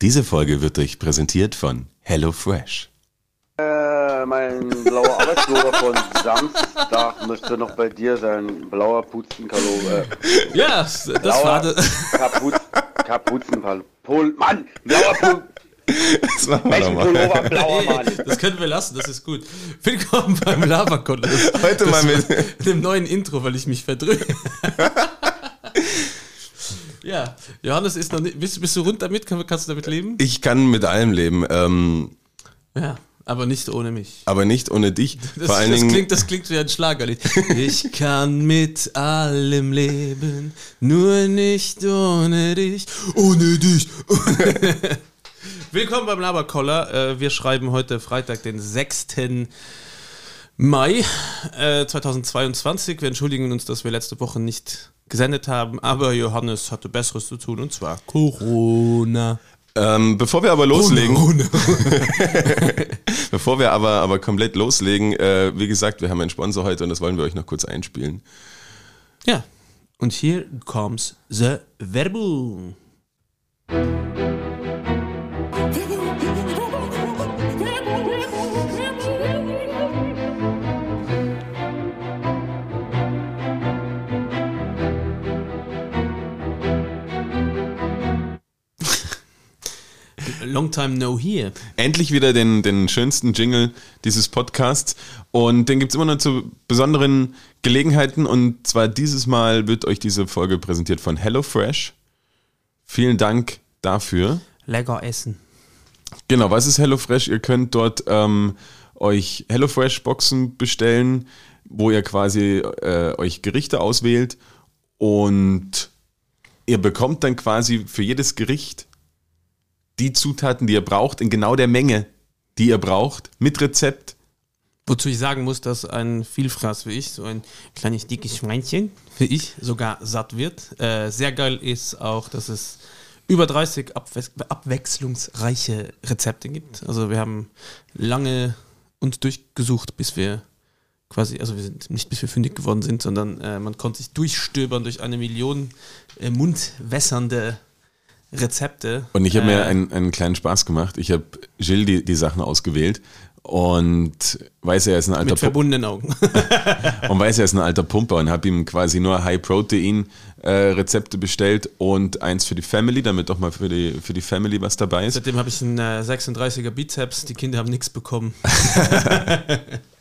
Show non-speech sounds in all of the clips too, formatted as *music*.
Diese Folge wird euch präsentiert von HelloFresh. Äh, mein blauer Arbeitspullover von Samstag müsste noch bei dir sein. Blauer Puzenpullover. Äh, Ja, das blauer war das. Kapuz Kapuzenpullover. Mann, blauer Pu Das machen wir nochmal. Pullover, blauer *laughs* Mann. Das können wir lassen, das ist gut. Willkommen beim Lavakoller. Heute mal mit- mit dem neuen Intro, weil ich mich verdrücke. *laughs* ja, Johannes ist noch nicht. Bist, bist du rund damit? Kann- Kannst du damit leben? Ich kann mit allem leben, ähm, Ja, aber nicht ohne mich. aber nicht ohne dich. Das, Vor allen das, Dingen, klingt, das klingt wie ein Schlagerlied. *laughs* Ich kann mit allem leben, nur nicht ohne dich. Ohne dich. *laughs* Willkommen beim Laberkoller. Äh, Wir schreiben heute Freitag, den 6. Mai äh, 2022. Wir entschuldigen uns, dass wir letzte Woche nicht gesendet haben, aber Johannes hatte Besseres zu tun und zwar Corona. ähm, bevor wir aber loslegen, Corona. *laughs* bevor wir aber, aber komplett loslegen, äh, wie gesagt, wir haben einen Sponsor heute und das wollen wir euch noch kurz einspielen. Ja, und hier comes the Werbung. Long time no here. Endlich wieder den, den schönsten Jingle dieses Podcasts und den gibt's immer nur zu besonderen Gelegenheiten und zwar dieses Mal wird euch diese Folge präsentiert von HelloFresh. Vielen Dank dafür. Lecker essen. Genau, was ist HelloFresh? Ihr könnt dort ähm, euch HelloFresh-Boxen bestellen, wo ihr quasi äh, euch Gerichte auswählt und ihr bekommt dann quasi für jedes Gericht die Zutaten, die ihr braucht, in genau der Menge, die ihr braucht, mit Rezept. Wozu ich sagen muss, dass ein Vielfraß wie ich, so ein kleines dickes Schweinchen, wie ich, sogar satt wird. Äh, sehr geil ist auch, dass es über 30 abwe abwechslungsreiche Rezepte gibt. Also wir haben lange uns durchgesucht, bis wir quasi, also wir sind nicht bis wir fündig geworden sind, sondern äh, man konnte sich durchstöbern durch eine Million äh, mundwässernde Rezepte. Und ich habe mir Äh, einen, einen kleinen Spaß gemacht. Ich habe Gilles die, die Sachen ausgewählt und weiß, er ist ein alter mit verbundenen Augen. *laughs* und weiß, er ist ein alter Pumper und habe ihm quasi nur High-Protein-Rezepte bestellt und eins für die Family, damit doch mal für die, für die Family was dabei ist. Seitdem habe ich einen äh, 36er Bizeps, die Kinder haben nichts bekommen. *laughs* *laughs*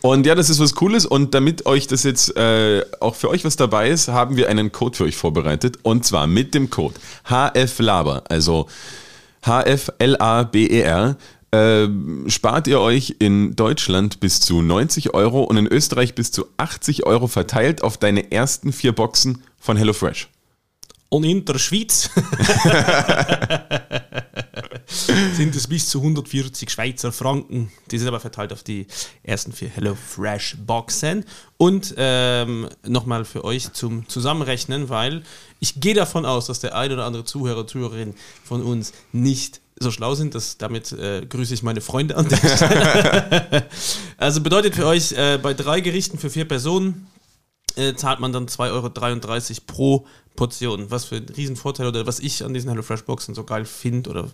Und ja, das ist was Cooles und damit euch das jetzt äh, auch für euch was dabei ist, haben wir einen Code für euch vorbereitet und zwar mit dem Code HFLABER, also H-F-L-A-B-E-R. Äh, spart ihr euch in Deutschland bis zu 90 Euro und in Österreich bis zu 80 Euro verteilt auf deine ersten vier Boxen von HelloFresh. Und in der Schweiz *laughs* *laughs* *laughs* sind es bis zu 140 Schweizer Franken. Die sind aber verteilt auf die ersten vier HelloFresh Boxen. Und ähm, nochmal für euch zum Zusammenrechnen, weil ich gehe davon aus, dass der ein oder andere Zuhörer, Zuhörerin von uns nicht so schlau sind, dass damit äh, grüße ich meine Freunde an der Stelle. *laughs* also bedeutet für euch äh, bei drei Gerichten für vier Personen äh, zahlt man dann 2,33 Euro pro Portion. Was für ein Riesenvorteil oder was ich an diesen HelloFresh-Boxen so geil finde oder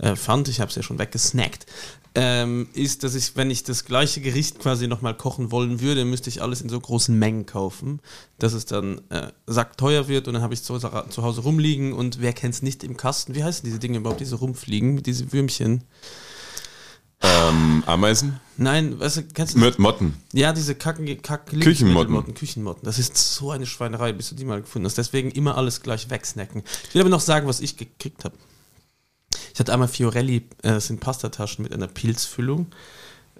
äh, fand, ich habe es ja schon weggesnackt, ähm, ist, dass ich, wenn ich das gleiche Gericht quasi nochmal kochen wollen würde, müsste ich alles in so großen Mengen kaufen, dass es dann äh, sackteuer wird und dann habe ich zu, zu Hause rumliegen und wer kennt es nicht im Kasten? Wie heißen diese Dinge überhaupt, diese rumfliegen, diese Würmchen? Ähm, Ameisen? Nein, weißt du, kennst du Mört Motten. Ja, diese Kacken, Kack, Küchenmotten. Lebensmittelmotten, Küchenmotten. Das ist so eine Schweinerei, bis du die mal gefunden hast. Deswegen immer alles gleich wegsnacken. Ich will aber noch sagen, was ich gekriegt habe. Ich hatte einmal Fiorelli, äh, das sind Pastataschen mit einer Pilzfüllung.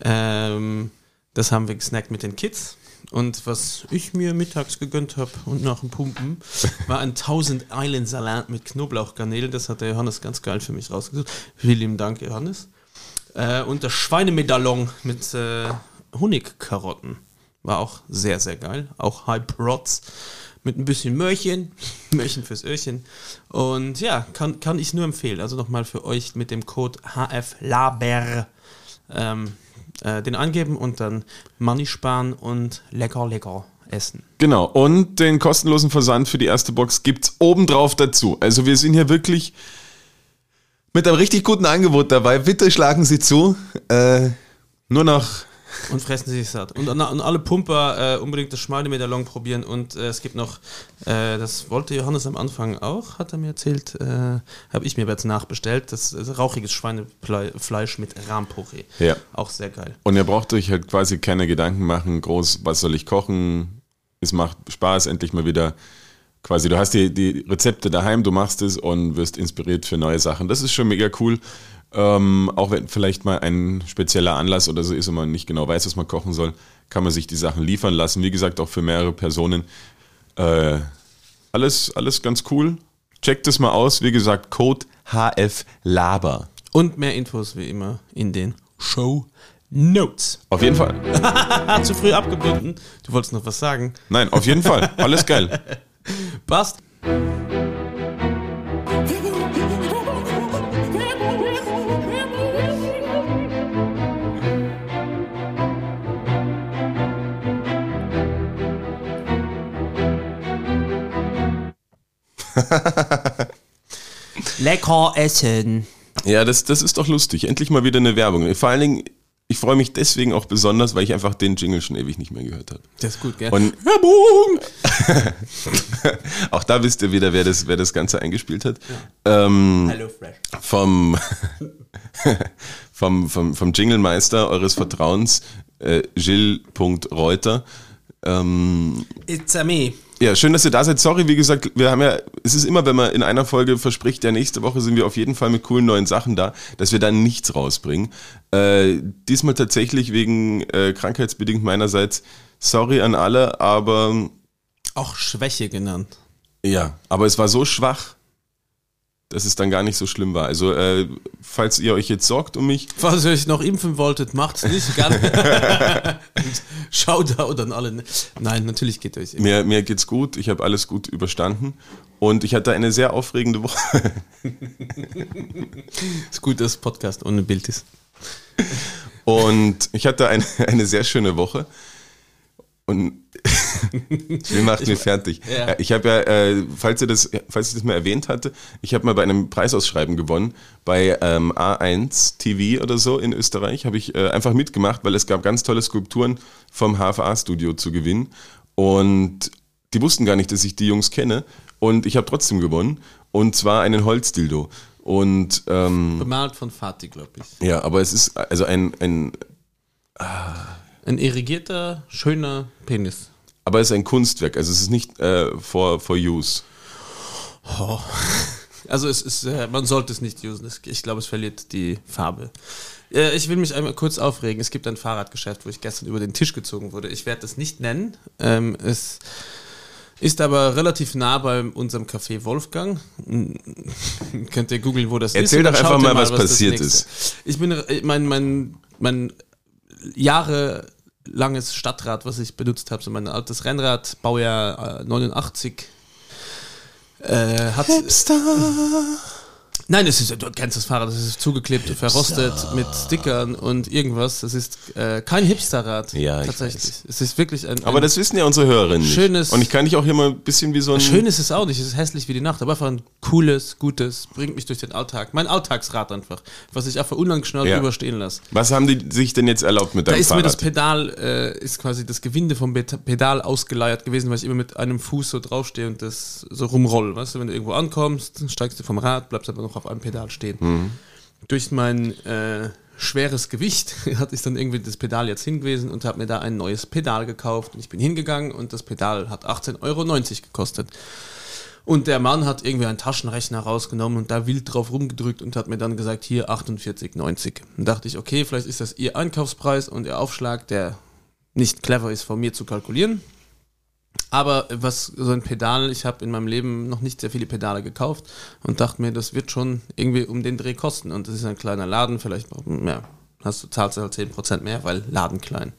Ähm, das haben wir gesnackt mit den Kids. Und was ich mir mittags gegönnt habe und nach dem Pumpen, *laughs* war ein 1000 Island Salat mit Knoblauchgarnelen. Das hat der Johannes ganz geil für mich rausgesucht. Vielen lieben Dank, Johannes. Äh, und das Schweinemedaillon mit äh, Honigkarotten war auch sehr, sehr geil. Auch High Prots mit ein bisschen Möhrchen. *laughs* Möhrchen fürs Öhrchen. Und ja, kann, kann ich nur empfehlen. Also nochmal für euch mit dem Code HFLABER ähm, äh, den angeben und dann Money sparen und lecker, lecker essen. Genau, und den kostenlosen Versand für die erste Box gibt's obendrauf dazu. Also wir sind hier wirklich mit einem richtig guten Angebot dabei. Bitte schlagen Sie zu. Äh, nur noch Und fressen sie sich satt. Und an alle Pumper äh, unbedingt das Schmalmedaillon probieren. Und äh, es gibt noch, äh, das wollte Johannes am Anfang auch, hat er mir erzählt, äh, habe ich mir jetzt nachbestellt. Das ist rauchiges Schweinefleisch mit Rahmpuree. Ja. Auch sehr geil. Und ihr braucht euch halt quasi keine Gedanken machen, groß, was soll ich kochen? Es macht Spaß, endlich mal wieder. Quasi, du hast die, die Rezepte daheim, du machst es und wirst inspiriert für neue Sachen. Das ist schon mega cool. Ähm, auch wenn vielleicht mal ein spezieller Anlass oder so ist und man nicht genau weiß, was man kochen soll, kann man sich die Sachen liefern lassen. Wie gesagt, auch für mehrere Personen. Äh, alles, alles ganz cool. Checkt es mal aus. Wie gesagt, Code HF Laber. Und mehr Infos wie immer in den Show Notes. Auf jeden Fall. *laughs* Zu früh abgebunden. Du wolltest noch was sagen. Nein, auf jeden Fall. Alles geil. *laughs* Passt. *laughs* Lecker essen. Ja, das, das ist doch lustig. Endlich mal wieder eine Werbung. Vor allen Dingen, ich freue mich deswegen auch besonders, weil ich einfach den Jingle schon ewig nicht mehr gehört habe. Das ist gut, gell? Und *laughs* Werbung! *laughs* auch da wisst ihr wieder, wer das, wer das Ganze eingespielt hat. Ähm, Hello Fresh. vom, vom, vom, vom Jinglemeister eures Vertrauens, äh, Gilles.reuter. Ähm, It's a me. ja, schön, dass ihr da seid. Sorry, wie gesagt, wir haben ja, es ist immer, wenn man in einer Folge verspricht, ja, nächste Woche sind wir auf jeden Fall mit coolen neuen Sachen da, dass wir dann nichts rausbringen. Äh, diesmal tatsächlich wegen äh, krankheitsbedingt meinerseits. Sorry an alle, aber Auch Schwäche genannt. ja, aber es war so schwach, dass es dann gar nicht so schlimm war. Also, äh, falls ihr euch jetzt sorgt um mich, Falls ihr euch noch impfen wolltet, macht's nicht. Gerne. *laughs* Shoutout an alle. Nein, natürlich geht euch impfen. mir, mir geht's gut, ich habe alles gut überstanden und ich hatte eine sehr aufregende Woche. *laughs* Ist gut, dass Podcast ohne Bild ist. Und ich hatte eine, eine sehr schöne Woche. Und *laughs* Jill macht mir fertig. Ja. Ich habe ja, äh, falls, ihr das, falls ich das mal erwähnt hatte, ich habe mal bei einem Preisausschreiben gewonnen, bei ähm, A1 TV oder so in Österreich, habe ich äh, einfach mitgemacht, weil es gab ganz tolle Skulpturen vom HFA-Studio zu gewinnen. Und die wussten gar nicht, dass ich die Jungs kenne. Und ich habe trotzdem gewonnen. Und zwar einen Holzdildo. Und ähm, Bemalt von Fatih, glaube ich. ja, aber es ist also ein, ein Ein irrigierter, schöner Penis. Aber es ist ein Kunstwerk, also es ist nicht äh, for, for use. *laughs* Also es ist, äh, man sollte es nicht usen. Es- Ich glaube, es verliert die Farbe. Äh, ich will mich einmal kurz aufregen. Es gibt ein Fahrradgeschäft, wo ich gestern über den Tisch gezogen wurde. Ich werde das nicht nennen. Ähm, es ist aber relativ nah bei unserem Café Wolfgang. *laughs* Könnt ihr googeln, wo das ist. Erzähl und dann doch einfach ihr mal, was das passiert nächste- Ich bin, äh, mein, mein, mein jahrelanges Stadtrad, was ich benutzt habe, so mein altes Rennrad, Baujahr äh, 89, äh, hat, Nein, es ist, du kennst das Fahrrad, das ist zugeklebt, verrostet mit Stickern und irgendwas. Das ist äh, kein Hipsterrad. Ja, ich tatsächlich. Es ist wirklich ein, Aber ein das wissen ja unsere Hörerinnen nicht. Schönes- Und ich kann dich auch hier mal ein bisschen wie so ein... schön ist es auch nicht. Es ist hässlich wie die Nacht, aber einfach ein cooles, gutes, bringt mich durch den Alltag. Mein Alltagsrad einfach, was ich einfach unangeschnallt Ja. überstehen lasse. Was haben die sich denn jetzt erlaubt mit Da deinem ist mir Fahrrad? das Pedal, äh, ist quasi das Gewinde vom Pedal ausgeleiert gewesen, weil ich immer mit einem Fuß so draufstehe und das so rumroll. Weißt du, wenn du irgendwo ankommst, steigst du vom Rad, bleibst aber noch auf einem Pedal stehen. Mhm. Durch mein äh, schweres Gewicht *laughs* hatte ich dann irgendwie das Pedal jetzt hingewiesen und habe mir da ein neues Pedal gekauft. Und ich bin hingegangen und das Pedal hat 18,90 Euro gekostet. Und der Mann hat irgendwie einen Taschenrechner rausgenommen und da wild drauf rumgedrückt und hat mir dann gesagt, hier 48,90. Dann dachte ich, okay, vielleicht ist das ihr Einkaufspreis und ihr Aufschlag, der nicht clever ist, von mir zu kalkulieren. Aber was so ein Pedal, ich habe in meinem Leben noch nicht sehr viele Pedale gekauft und dachte mir, das wird schon irgendwie um den Dreh kosten. Und das ist ein kleiner Laden, vielleicht ja, hast du zahlst halt 10% mehr, weil Laden klein.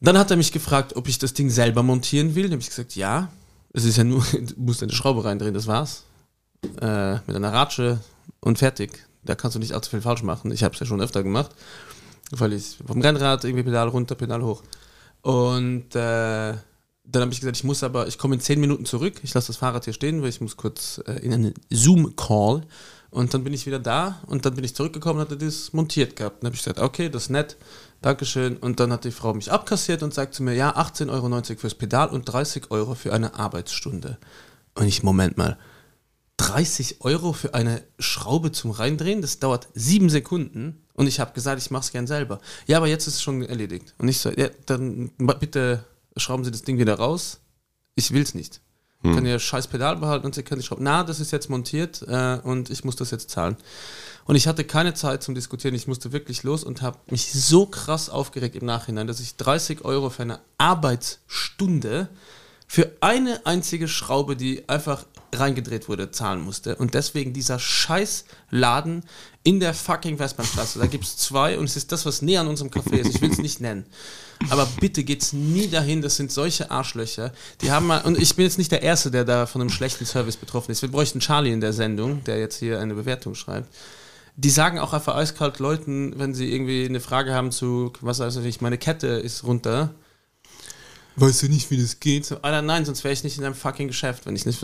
Dann hat er mich gefragt, ob ich das Ding selber montieren will. Dann habe ich gesagt, ja. Es ist ja nur, *laughs* du musst eine Schraube reindrehen, das war's. Äh, mit einer Ratsche und fertig. Da kannst du nicht allzu viel falsch machen. Ich habe es ja schon öfter gemacht, weil ich vom Rennrad irgendwie Pedal runter, Pedal hoch. Und äh, dann habe ich gesagt, ich muss aber, ich komme in zehn Minuten zurück. Ich lasse das Fahrrad hier stehen, weil ich muss kurz äh, in einen Zoom-Call. Und dann bin ich wieder da und dann bin ich zurückgekommen und hatte das montiert gehabt. Dann habe ich gesagt, okay, das ist nett, Dankeschön. Und dann hat die Frau mich abkassiert und sagt zu mir, ja, 18,90 Euro fürs Pedal und 30 Euro für eine Arbeitsstunde. Und ich, Moment mal, 30 Euro für eine Schraube zum Reindrehen, das dauert sieben Sekunden. Und ich habe gesagt, ich mache es gern selber. Ja, aber jetzt ist es schon erledigt. Und ich so, ja, dann bitte schrauben Sie das Ding wieder raus. Ich will es nicht. Hm. Kann ja scheiß Pedal behalten und Sie können die Schrauben. Na, das ist jetzt montiert äh, und ich muss das jetzt zahlen. Und ich hatte keine Zeit zum Diskutieren. Ich musste wirklich los und habe mich so krass aufgeregt im Nachhinein, dass ich 30 Euro für eine Arbeitsstunde für eine einzige Schraube, die einfach reingedreht wurde, zahlen musste. Und deswegen dieser scheiß Laden in der fucking Westbahnstraße. Da gibt es zwei und es ist das, was näher an unserem Café ist. Ich will es nicht nennen. Aber bitte geht's nie dahin. Das sind solche Arschlöcher. Die haben mal, und ich bin jetzt nicht der Erste, der da von einem schlechten Service betroffen ist. Wir bräuchten Charlie in der Sendung, der jetzt hier eine Bewertung schreibt. Die sagen auch einfach eiskalt Leuten, wenn sie irgendwie eine Frage haben zu, was weiß ich, meine Kette ist runter weißt du nicht, wie das geht? So, Alter, nein, sonst wäre ich nicht in einem fucking Geschäft, wenn ich nicht.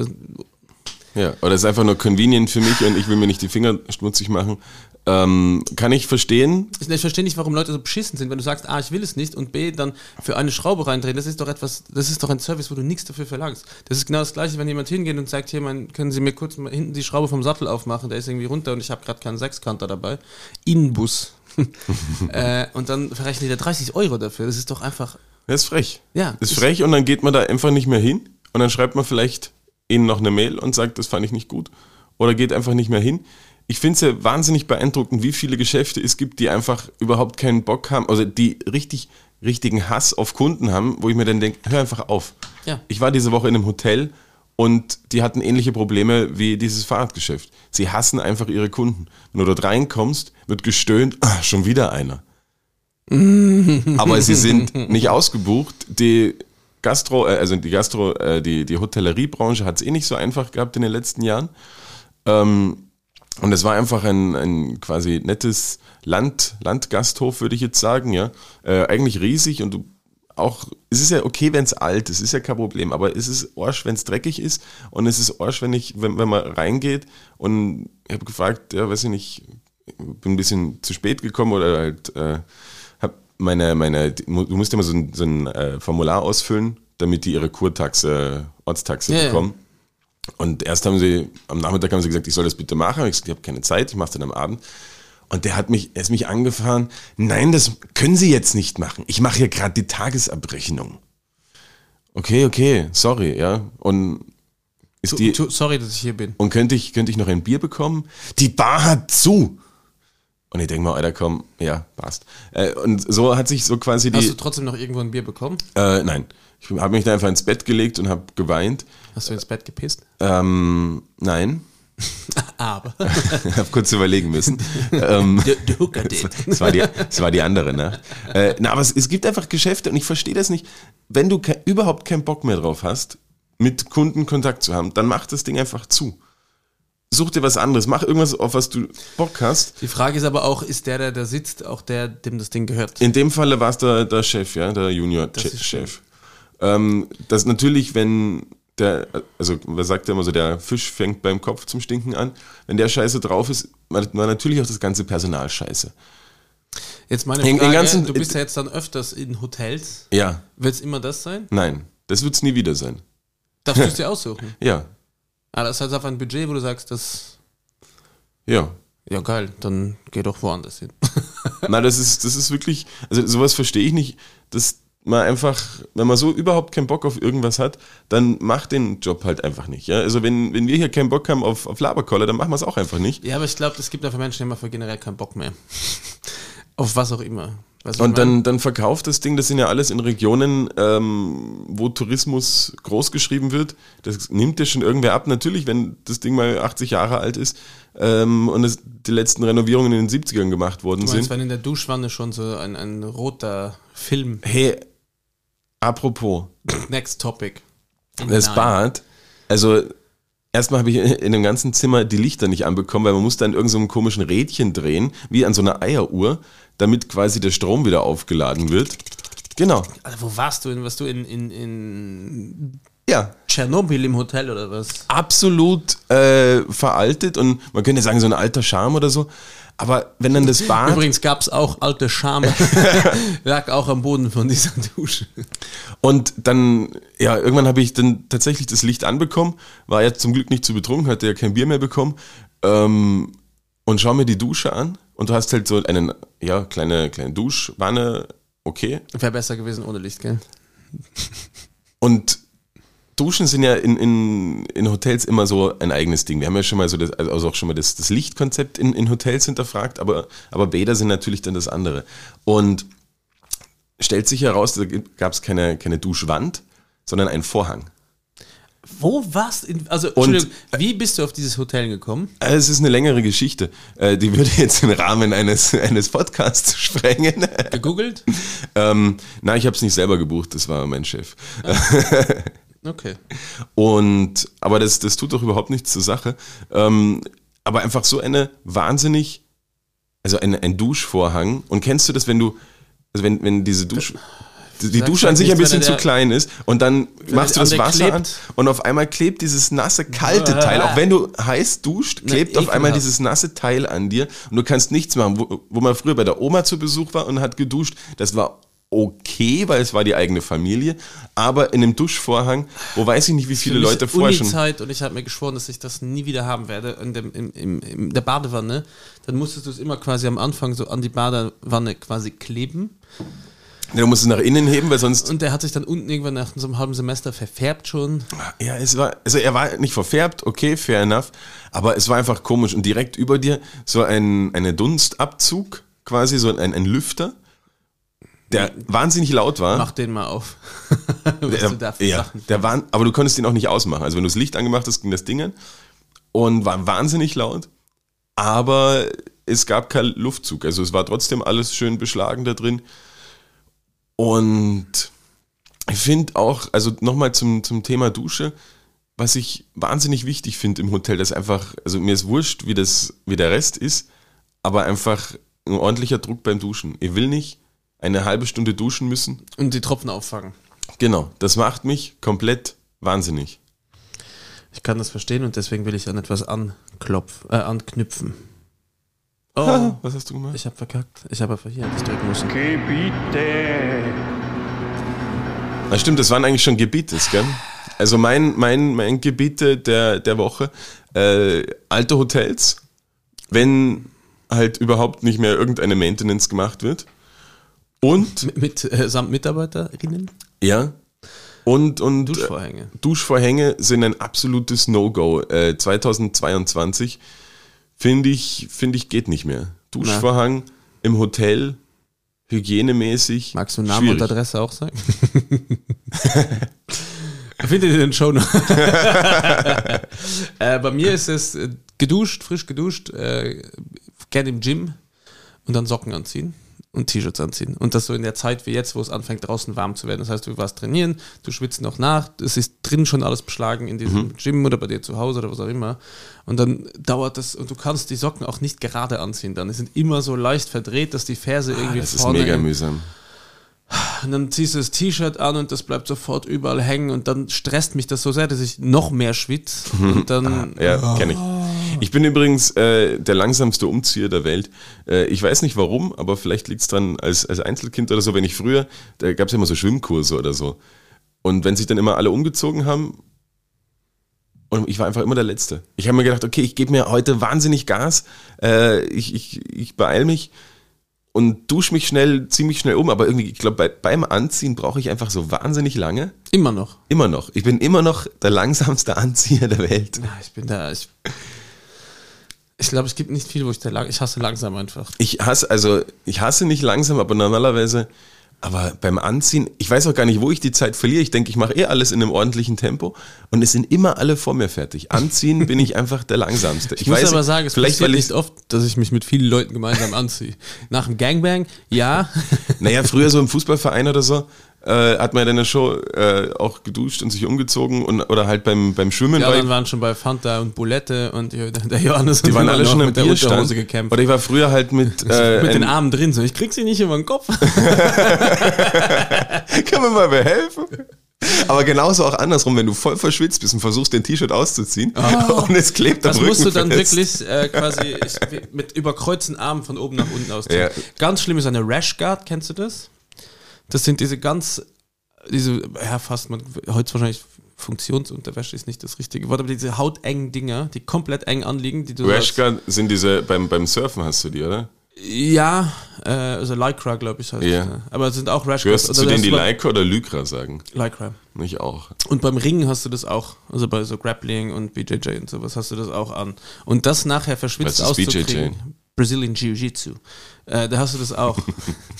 Ja, oder es ist einfach nur convenient für mich und ich will mir nicht die Finger schmutzig machen. Ähm, kann ich verstehen. Ich verstehe nicht, warum Leute so beschissen sind, wenn du sagst, A, ich will es nicht und B, dann für eine Schraube reindrehen. Das ist doch etwas, das ist doch ein Service, wo du nichts dafür verlangst. Das ist genau das Gleiche, wenn jemand hingeht und sagt, hier, man, können Sie mir kurz mal hinten die Schraube vom Sattel aufmachen, der ist irgendwie runter und ich habe gerade keinen Sechskanter dabei. Innenbus. *laughs* äh, und dann verrechnet er 30 Euro dafür. Das ist doch einfach das ist frech. Ja. Das ist frech und dann geht man da einfach nicht mehr hin und dann schreibt man vielleicht ihnen noch eine Mail und sagt, das fand ich nicht gut. Oder geht einfach nicht mehr hin. Ich finde es ja wahnsinnig beeindruckend, wie viele Geschäfte es gibt, die einfach überhaupt keinen Bock haben, also die richtig, richtigen Hass auf Kunden haben, wo ich mir dann denke, hör einfach auf. Ja. Ich war diese Woche in einem Hotel und die hatten ähnliche Probleme wie dieses Fahrradgeschäft. Sie hassen einfach ihre Kunden. Wenn du dort reinkommst, wird gestöhnt, ah, schon wieder einer. *laughs* Aber sie sind nicht ausgebucht. Die Gastro, äh, also die Gastro, äh, die, die Hotelleriebranche hat es eh nicht so einfach gehabt in den letzten Jahren. Ähm, und es war einfach ein, ein quasi nettes Land, Landgasthof, würde ich jetzt sagen, ja. Äh, eigentlich riesig und du auch, es ist ja okay, wenn es alt ist, ist ja kein Problem, aber es ist Arsch, wenn es dreckig ist und es ist Arsch, wenn ich, wenn, wenn man reingeht und ich habe gefragt, ja, weiß ich nicht, bin ein bisschen zu spät gekommen oder halt äh, meine, meine, du musst immer so ein, so ein äh, Formular ausfüllen, damit die ihre Kurtaxe, Ortstaxe ja, bekommen. Ja. Und erst haben sie, am Nachmittag haben sie gesagt, ich soll das bitte machen. Ich ich habe keine Zeit, ich mache es dann am Abend. Und der hat mich, er ist mich angefahren, nein, das können Sie jetzt nicht machen. Ich mache hier gerade die Tagesabrechnung. Okay, okay, sorry, ja. Und ist tu, die. Tu, sorry, dass ich hier bin. Und könnte ich, könnte ich noch ein Bier bekommen? Die Bar hat zu. Und ich denke mal, Alter, komm, ja, passt. Äh, und so hat sich so quasi die. Hast du trotzdem noch irgendwo ein Bier bekommen? Äh, nein. Ich habe mich da einfach ins Bett gelegt und habe geweint. Hast du ins Bett gepisst? Ähm, nein. *laughs* Aber. *laughs* ich habe kurz überlegen müssen. *laughs* ähm, das, war die, das war die andere Nacht. Äh, na, aber es, es gibt einfach Geschäfte und ich verstehe das nicht. Wenn du ke überhaupt keinen Bock mehr drauf hast, mit Kunden Kontakt zu haben, dann mach das Ding einfach zu such dir was anderes, mach irgendwas, auf was du Bock hast. Die Frage ist aber auch, ist der, der da sitzt, auch der, dem das Ding gehört? In dem Falle war es der, der Chef, ja, der Junior-Chef. Ähm, das natürlich, wenn der, also man sagt ja immer so, der Fisch fängt beim Kopf zum Stinken an. Wenn der Scheiße drauf ist, war natürlich auch das ganze Personal scheiße. Jetzt meine Frage, in, ganzen, du bist ja jetzt dann öfters in Hotels. Ja. Wird es immer das sein? Nein, das wird es nie wieder sein. Darfst du es dir aussuchen? *laughs* ja. Ah, das ist halt einfach ein Budget, wo du sagst, das. Ja. Ja, geil, dann geh doch woanders hin. *laughs* Nein, das ist, das ist wirklich, also sowas verstehe ich nicht, dass man einfach, wenn man so überhaupt keinen Bock auf irgendwas hat, dann macht den Job halt einfach nicht. Ja? Also wenn, wenn wir hier keinen Bock haben auf, auf Laberkolle, dann machen wir es auch einfach nicht. Ja, aber ich glaube, es gibt einfach Menschen, die haben einfach generell keinen Bock mehr. Auf was auch immer. Weißt und dann, dann verkauft das Ding, das sind ja alles in Regionen, ähm, wo Tourismus groß geschrieben wird. Das nimmt ja schon irgendwer ab. Natürlich, wenn das Ding mal 80 Jahre alt ist ähm, und es die letzten Renovierungen in den 70ern gemacht worden meinst, sind. wenn in der Duschwanne schon so ein, ein roter Film. Hey, apropos. Next topic. Das. Bad, also Erstmal habe ich in dem ganzen Zimmer die Lichter nicht anbekommen, weil man musste an irgendeinem so komischen Rädchen drehen, wie an so einer Eieruhr, damit quasi der Strom wieder aufgeladen wird. Genau. Also, wo warst du? Warst du in, in, in Ja. Tschernobyl im Hotel oder was? Absolut äh, veraltet und man könnte sagen, so ein alter Charme oder so. Aber wenn dann das Bad. Übrigens gab es auch alte Scham. *laughs* Lag auch am Boden von dieser Dusche. Und dann, ja, irgendwann habe ich dann tatsächlich das Licht anbekommen, war ja zum Glück nicht zu betrunken, hatte ja kein Bier mehr bekommen. Ähm, und schau mir die Dusche an und du hast halt so einen, ja, kleine, kleine Duschwanne, okay. Wäre besser gewesen ohne Licht, gell? *laughs* Und Duschen sind ja in, in, in Hotels immer so ein eigenes Ding. Wir haben ja schon mal so das, also auch schon mal das, das Lichtkonzept in, in Hotels hinterfragt, aber, aber Bäder sind natürlich dann das andere. Und stellt sich heraus, da gab es keine, keine Duschwand, sondern einen Vorhang. Wo warst du? Also, Und- Entschuldigung, wie bist du auf dieses Hotel gekommen? Äh, Es ist eine längere Geschichte. Äh, Die würde jetzt den Rahmen eines, eines Podcasts *laughs* sprengen. Gegoogelt? ähm, na, ich habe es nicht selber gebucht, das war mein Chef. Okay. *laughs* Und aber das, das tut doch überhaupt nichts zur Sache. Ähm, aber einfach so eine wahnsinnig, also ein, ein Duschvorhang. Und kennst du das, wenn du, also wenn, wenn diese Dusch, die, Dusche an halt sich ein bisschen zu klein ist und dann machst du an das Wasser klebt. an und auf einmal klebt dieses nasse, kalte. Teil, auch wenn du heiß duscht, klebt auf einmal dieses nasse Teil an dir und du kannst nichts machen. Wo, wo man früher bei der Oma zu Besuch war und hat geduscht, das war okay, weil es war die eigene Familie, aber in einem Duschvorhang, wo weiß ich nicht, wie viele Leute vorher schon Uni-Zeit und ich habe mir geschworen, dass ich das nie wieder haben werde. In, dem, im, im, in der Badewanne, dann musstest du es immer quasi am Anfang so an die Badewanne quasi kleben. Du musst es nach innen heben, weil sonst. Und der hat sich dann unten irgendwann nach so einem halben Semester verfärbt schon. Ja, es war, also er war nicht verfärbt, okay, fair enough, aber es war einfach komisch und direkt über dir so ein eine Dunstabzug, quasi so ein, ein Lüfter, der wahnsinnig laut war. Mach den mal auf. *laughs* Was der, du da für ja, Sachen der war, aber du konntest ihn auch nicht ausmachen. Also wenn du das Licht angemacht hast, ging das Ding an und war wahnsinnig laut, aber es gab keinen Luftzug. Also es war trotzdem alles schön beschlagen da drin. Und ich finde auch, also nochmal zum, zum Thema Dusche, was ich wahnsinnig wichtig finde im Hotel, dass einfach, also mir ist wurscht, wie, das, wie der Rest ist, aber einfach ein ordentlicher Druck beim Duschen. Ich will nicht eine halbe Stunde duschen müssen. Und die Tropfen auffangen. Genau, das macht mich komplett wahnsinnig. Ich kann das verstehen und deswegen will ich an etwas anklopf, äh, anknüpfen. Oh, *laughs* Was hast du gemacht? ich habe verkackt. Ich habe einfach hier das drücken müssen. Na stimmt, das waren eigentlich schon Gebietes, gell? Also mein, mein, mein Gebiete der, der Woche, äh, alte Hotels, wenn halt überhaupt nicht mehr irgendeine Maintenance gemacht wird. Und, Mit, mit äh, samt Mitarbeiterinnen? ja, und, und äh, Duschvorhänge. Duschvorhänge sind ein absolutes No-Go. Äh, 2022 finde ich, finde ich, geht nicht mehr. Duschvorhang im Hotel, hygienemäßig. Magst du Namen schwierig. und Adresse auch sagen? *laughs* Findet ihr den Show noch? *laughs* äh, bei mir ist es äh, geduscht, frisch geduscht, äh, gerne im Gym und dann Socken anziehen und T-Shirts anziehen. Und das so in der Zeit wie jetzt, wo es anfängt draußen warm zu werden. Das heißt, du warst trainieren, du schwitzt noch nach, es ist drin schon alles beschlagen in diesem Gym oder bei dir zu Hause oder was auch immer. Und dann dauert das, und du kannst die Socken auch nicht gerade anziehen dann. Die sind immer so leicht verdreht, dass die Ferse irgendwie Ah, Das ist vorne mega mühsam. Und dann ziehst du das T-Shirt an und das bleibt sofort überall hängen und dann stresst mich das so sehr, dass ich noch mehr schwitze. Und dann, *laughs* Ja, kenne ich. Ich bin übrigens äh, der langsamste Umzieher der Welt. Äh, ich weiß nicht warum, aber vielleicht liegt es dran, als, als Einzelkind oder so, wenn ich früher, da gab es ja immer so Schwimmkurse oder so. Und wenn sich dann immer alle umgezogen haben, und ich war einfach immer der Letzte. Ich habe mir gedacht, okay, ich gebe mir heute wahnsinnig Gas, äh, ich, ich, ich beeil mich und dusche mich schnell, ziemlich schnell um, aber irgendwie, ich glaube, bei, beim Anziehen brauche ich einfach so wahnsinnig lange. immer noch. Immer noch. Ich bin immer noch der langsamste *laughs* Anzieher der Welt. Ja, ich bin da, ich, ich glaube, es gibt nicht viel, wo ich da lang, ich hasse langsam einfach. Ich hasse, also ich hasse nicht langsam, aber normalerweise, aber beim Anziehen, ich weiß auch gar nicht, wo ich die Zeit verliere. Ich denke, ich mache eh alles in einem ordentlichen Tempo und es sind immer alle vor mir fertig. Anziehen bin ich einfach der langsamste. Ich, muss aber sagen, es vielleicht passiert weil nicht ich, oft, dass ich mich mit vielen Leuten gemeinsam anziehe. Nach dem Gangbang, ja. naja, früher so im Fußballverein oder so, äh, hat man ja in der Show äh, auch geduscht und sich umgezogen und oder halt beim, beim Schwimmen. Ich- anderen waren schon bei Fanta und Bulette und der der Johannes die waren alle schon mit der Bierstand. Unterhose gekämpft. Oder ich war früher halt mit, *laughs* äh, mit den Armen drin, so ich krieg sie nicht über den Kopf. *laughs* Kann mir mal behelfen? Aber genauso auch andersrum, wenn du voll verschwitzt bist und versuchst, dein T-Shirt auszuziehen und es klebt am Das Rücken musst du dann fest. wirklich äh, quasi mit überkreuzten Armen von oben nach unten ausziehen. Ja. Ganz schlimm ist eine Rash Guard, kennst du das? Das sind diese ganz, diese, ja fast, man, heute wahrscheinlich Funktionsunterwäsche ist nicht das richtige Wort, aber diese hautengen Dinger, die komplett eng anliegen, die du Rashguard sind diese, beim, beim Surfen hast du die, oder? Ja, äh, also Lycra, glaube ich, heißt Ja. das, ja. Aber es sind auch Rash Gehörst du Guards. zu Also denen, die Lycra oder Lycra sagen? Lycra. Ich auch. Und beim Ringen hast du das auch. Also bei so Grappling und BJJ und sowas hast du das auch an. Und das nachher verschwitzt Was ist auszukriegen. BJJ? Brazilian Jiu-Jitsu. Äh, da hast du das auch.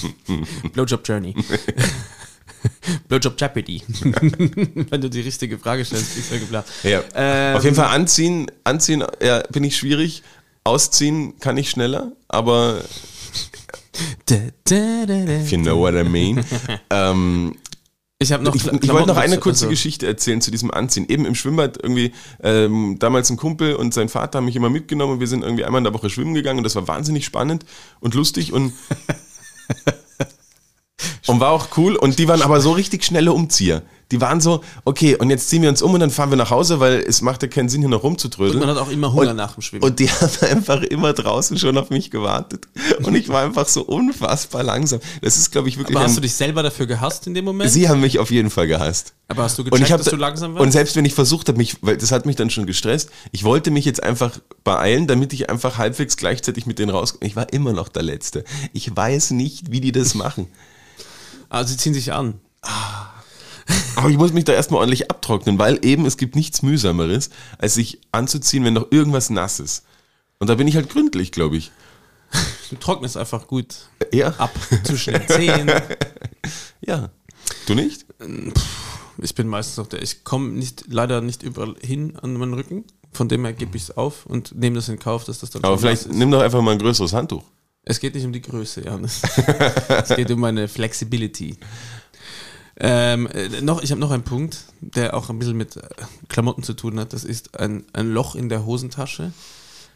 *laughs* Blowjob Journey. *laughs* Blowjob Jeopardy. *laughs* Wenn du die richtige Frage stellst, kriegst du geblasen. Ja. Ähm, Auf jeden Fall anziehen, anziehen ja, bin ich schwierig. Ausziehen kann ich schneller, aber if you know what I mean. ähm, Ich habe noch ich, ich wollte noch eine kurze also- Geschichte erzählen zu diesem Anziehen. Eben im Schwimmbad irgendwie, ähm, damals ein Kumpel und sein Vater haben mich immer mitgenommen und wir sind irgendwie einmal in der Woche schwimmen gegangen und das war wahnsinnig spannend und lustig und, *laughs* und war auch cool. Und die waren aber so richtig schnelle Umzieher. Die waren so, okay, und jetzt ziehen wir uns um und dann fahren wir nach Hause, weil es macht ja keinen Sinn, hier noch rumzutrödeln. Und man hat auch immer Hunger Und- nach dem Schwimmen. Und die *laughs* haben einfach immer draußen schon auf mich gewartet. Und ich war einfach so unfassbar langsam. Das ist, glaube ich, wirklich. aber hast du dich selber dafür gehasst in dem Moment? Sie haben mich auf jeden Fall gehasst. aber hast du Und gecheckt, ich hab, dass du langsam warst? und selbst wenn ich versucht habe, mich, weil das hat mich dann schon gestresst, ich wollte mich jetzt einfach beeilen, damit ich einfach halbwegs gleichzeitig mit denen rauskomme. Ich war immer noch der Letzte. Ich weiß nicht, wie die das machen. Ah, sie ziehen sich an. Aber ich muss mich da erstmal ordentlich abtrocknen, weil eben es gibt nichts mühsameres, als sich anzuziehen, wenn noch irgendwas nass ist. Und da bin ich halt gründlich, glaube ich. Du trocknest einfach gut Ja. ab zwischen den Zehen. *laughs* Ja. Du nicht? Ich bin meistens auf der, ich komme nicht, leider nicht überall hin an meinen Rücken. Von dem her gebe ich es auf und nehme das in Kauf, dass das dann Aber vielleicht nimm doch einfach mal ein größeres Handtuch. Es geht nicht um die Größe, Janis. *laughs* es geht um meine Flexibility. Ähm, äh, noch, ich habe noch einen Punkt, der auch ein bisschen mit äh, Klamotten zu tun hat. Das ist ein, ein Loch in der Hosentasche.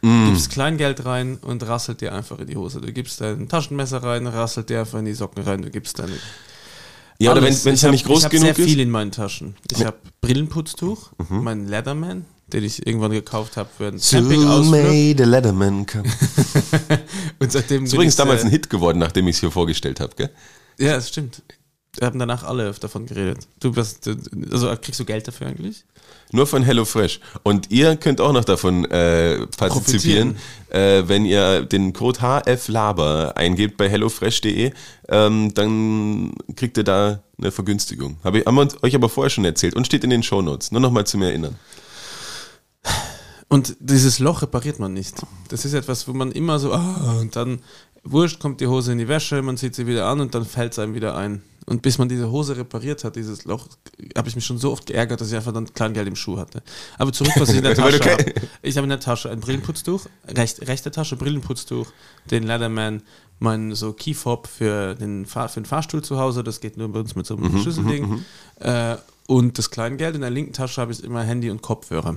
Du gibst Kleingeld rein und rasselt dir einfach in die Hose. Du gibst dein Taschenmesser rein, rasselt dir einfach in die Socken rein. Du gibst deine Ja, oder wenn es Ich ja nicht groß ich genug sehr viel ist. in meinen Taschen. Ich habe Brillenputztuch, meinen Leatherman, den ich irgendwann gekauft habe für einen Campingausflug. the Letterman come. *laughs* Und seitdem ist übrigens ich, damals ein Hit geworden, nachdem ich es hier vorgestellt habe, gell? Ja, das stimmt. Wir haben danach alle davon geredet. Du bist, also kriegst du Geld dafür eigentlich? Nur von HelloFresh. Und ihr könnt auch noch davon äh, partizipieren, äh, wenn ihr den Code HFLaber eingebt bei hellofresh.de, ähm, dann kriegt ihr da eine Vergünstigung. Hab ich, haben wir uns, euch aber vorher schon erzählt und steht in den Shownotes. Nur noch mal zu mir erinnern. Und dieses Loch repariert man nicht. Das ist etwas, wo man immer so, ah, und dann, wurscht, kommt die Hose in die Wäsche, man zieht sie wieder an und dann fällt es einem wieder ein. Und bis man diese Hose repariert hat, dieses Loch, habe ich mich schon so oft geärgert, dass ich einfach dann Kleingeld im Schuh hatte. Aber zurück, was ich in der *laughs* Tasche kein- habe. Ich habe in der Tasche ein Brillenputztuch, recht, rechte Tasche Brillenputztuch, den Leatherman, mein so Keyfob für den, Fahr für den Fahrstuhl zu Hause, das geht nur bei uns mit so einem Schlüsselding. Äh, und das Kleingeld. In der linken Tasche habe ich immer Handy und Kopfhörer.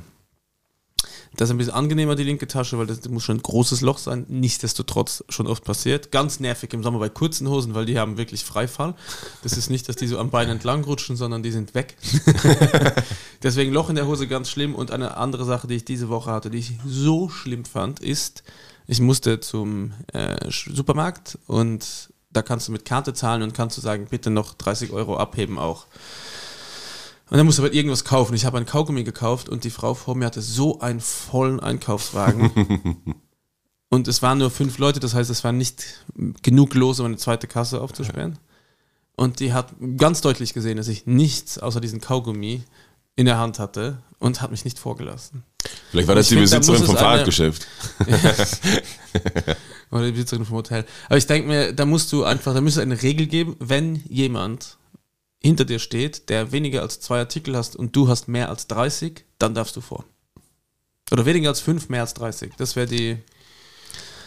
Das ist ein bisschen angenehmer, die linke Tasche, weil das muss schon ein großes Loch sein. Nichtsdestotrotz schon oft passiert. Ganz nervig im Sommer bei kurzen Hosen, weil die haben wirklich Freifall. Das ist nicht, dass die so am Bein entlang rutschen, sondern die sind weg. *laughs* Deswegen Loch in der Hose ganz schlimm. Und eine andere Sache, die ich diese Woche hatte, die ich so schlimm fand, ist, ich musste zum äh, Supermarkt und da kannst du mit Karte zahlen und kannst du sagen, bitte noch 30 Euro abheben auch. Und dann musste aber irgendwas kaufen. Ich habe ein Kaugummi gekauft und die Frau vor mir hatte so einen vollen Einkaufswagen. *laughs* und es waren nur fünf Leute, das heißt, es war nicht genug los, um eine zweite Kasse aufzusperren. Und die hat ganz deutlich gesehen, dass ich nichts außer diesen Kaugummi in der Hand hatte und hat mich nicht vorgelassen. Vielleicht war das Ich die find, da Besitzerin muss vom Fahrradgeschäft. *laughs* Oder die Besitzerin vom Hotel. Aber ich denke mir, da musst du einfach, da müsste es eine Regel geben, wenn jemand hinter dir steht, der weniger als zwei Artikel hast und du hast mehr als 30, dann darfst du vor. Oder weniger als fünf, mehr als 30. Das wäre die.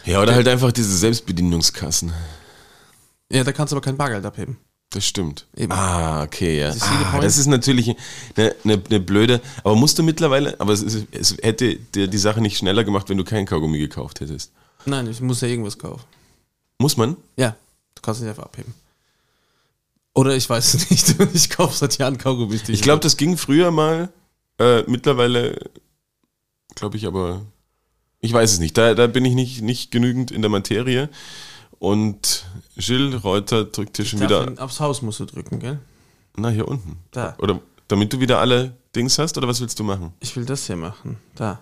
Ja, oder halt einfach diese Selbstbedienungskassen. Ja, da kannst du aber kein Bargeld abheben. Das stimmt. Eben. Ah, okay, ja. Das ist ah, das ist natürlich eine, eine, eine blöde. Aber musst du mittlerweile, aber es, ist, es hätte dir die Sache nicht schneller gemacht, wenn du kein Kaugummi gekauft hättest. Nein, ich muss ja irgendwas kaufen. Muss man? Ja, du kannst nicht einfach abheben. Oder ich weiß es nicht. *laughs* Ich kaufe seit Jahren Kaugummis. Ich glaube, das ging früher mal. Äh, mittlerweile glaube ich aber. Ich weiß es nicht. Da, da bin ich nicht, nicht genügend in der Materie. Und Gilles Reuter drückt hier schon wieder. Aufs Haus musst du drücken, gell? Na, hier unten. Da. Oder damit du wieder alle Dings hast, oder was willst du machen? Ich will das hier machen. Da.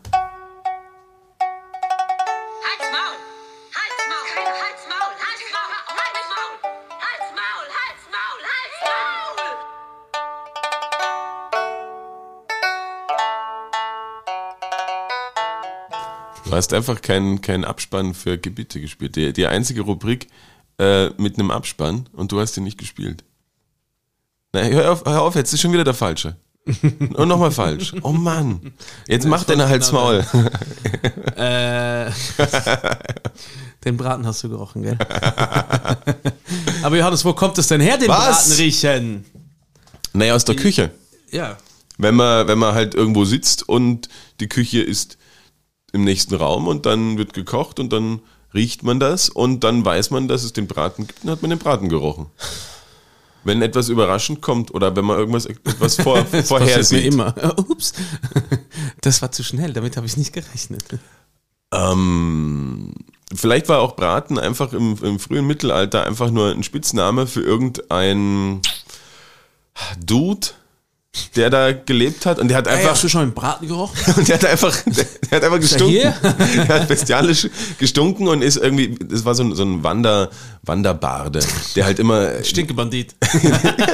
Du hast einfach keinen keinen Abspann für Gebiete gespielt. Die, die einzige Rubrik äh, mit einem Abspann und du hast ihn nicht gespielt. Na, hör auf, hör auf, jetzt ist schon wieder der Falsche. *laughs* Und nochmal falsch. Oh Mann. Jetzt mach deine Hals Maul. Äh, *laughs* den Braten hast du gerochen, gell? *laughs* Aber Johannes, wo kommt es denn her, den Was? Braten riechen? Naja, aus der Küche. Ja. Wenn man, wenn man halt irgendwo sitzt und die Küche ist im nächsten Raum und dann wird gekocht und dann riecht man das und dann weiß man, dass es den Braten gibt und hat man den Braten gerochen. Wenn etwas überraschend kommt oder wenn man irgendwas etwas vor, *laughs* Das passiert mir vorhersieht. immer. *laughs* Ups. Das war zu schnell, damit habe ich nicht gerechnet. Ähm, vielleicht war auch Braten einfach im, im frühen Mittelalter einfach nur ein Spitzname für irgendein Dude, der da gelebt hat und der hat Ey, einfach hast du schon einen Braten gerochen? *laughs* Und der hat einfach, der, der hat einfach er gestunken. *laughs* Der hat bestialisch gestunken und ist irgendwie, das war so ein, so ein Wander, Wanderbarde, der halt immer, *laughs* Stinkebandit.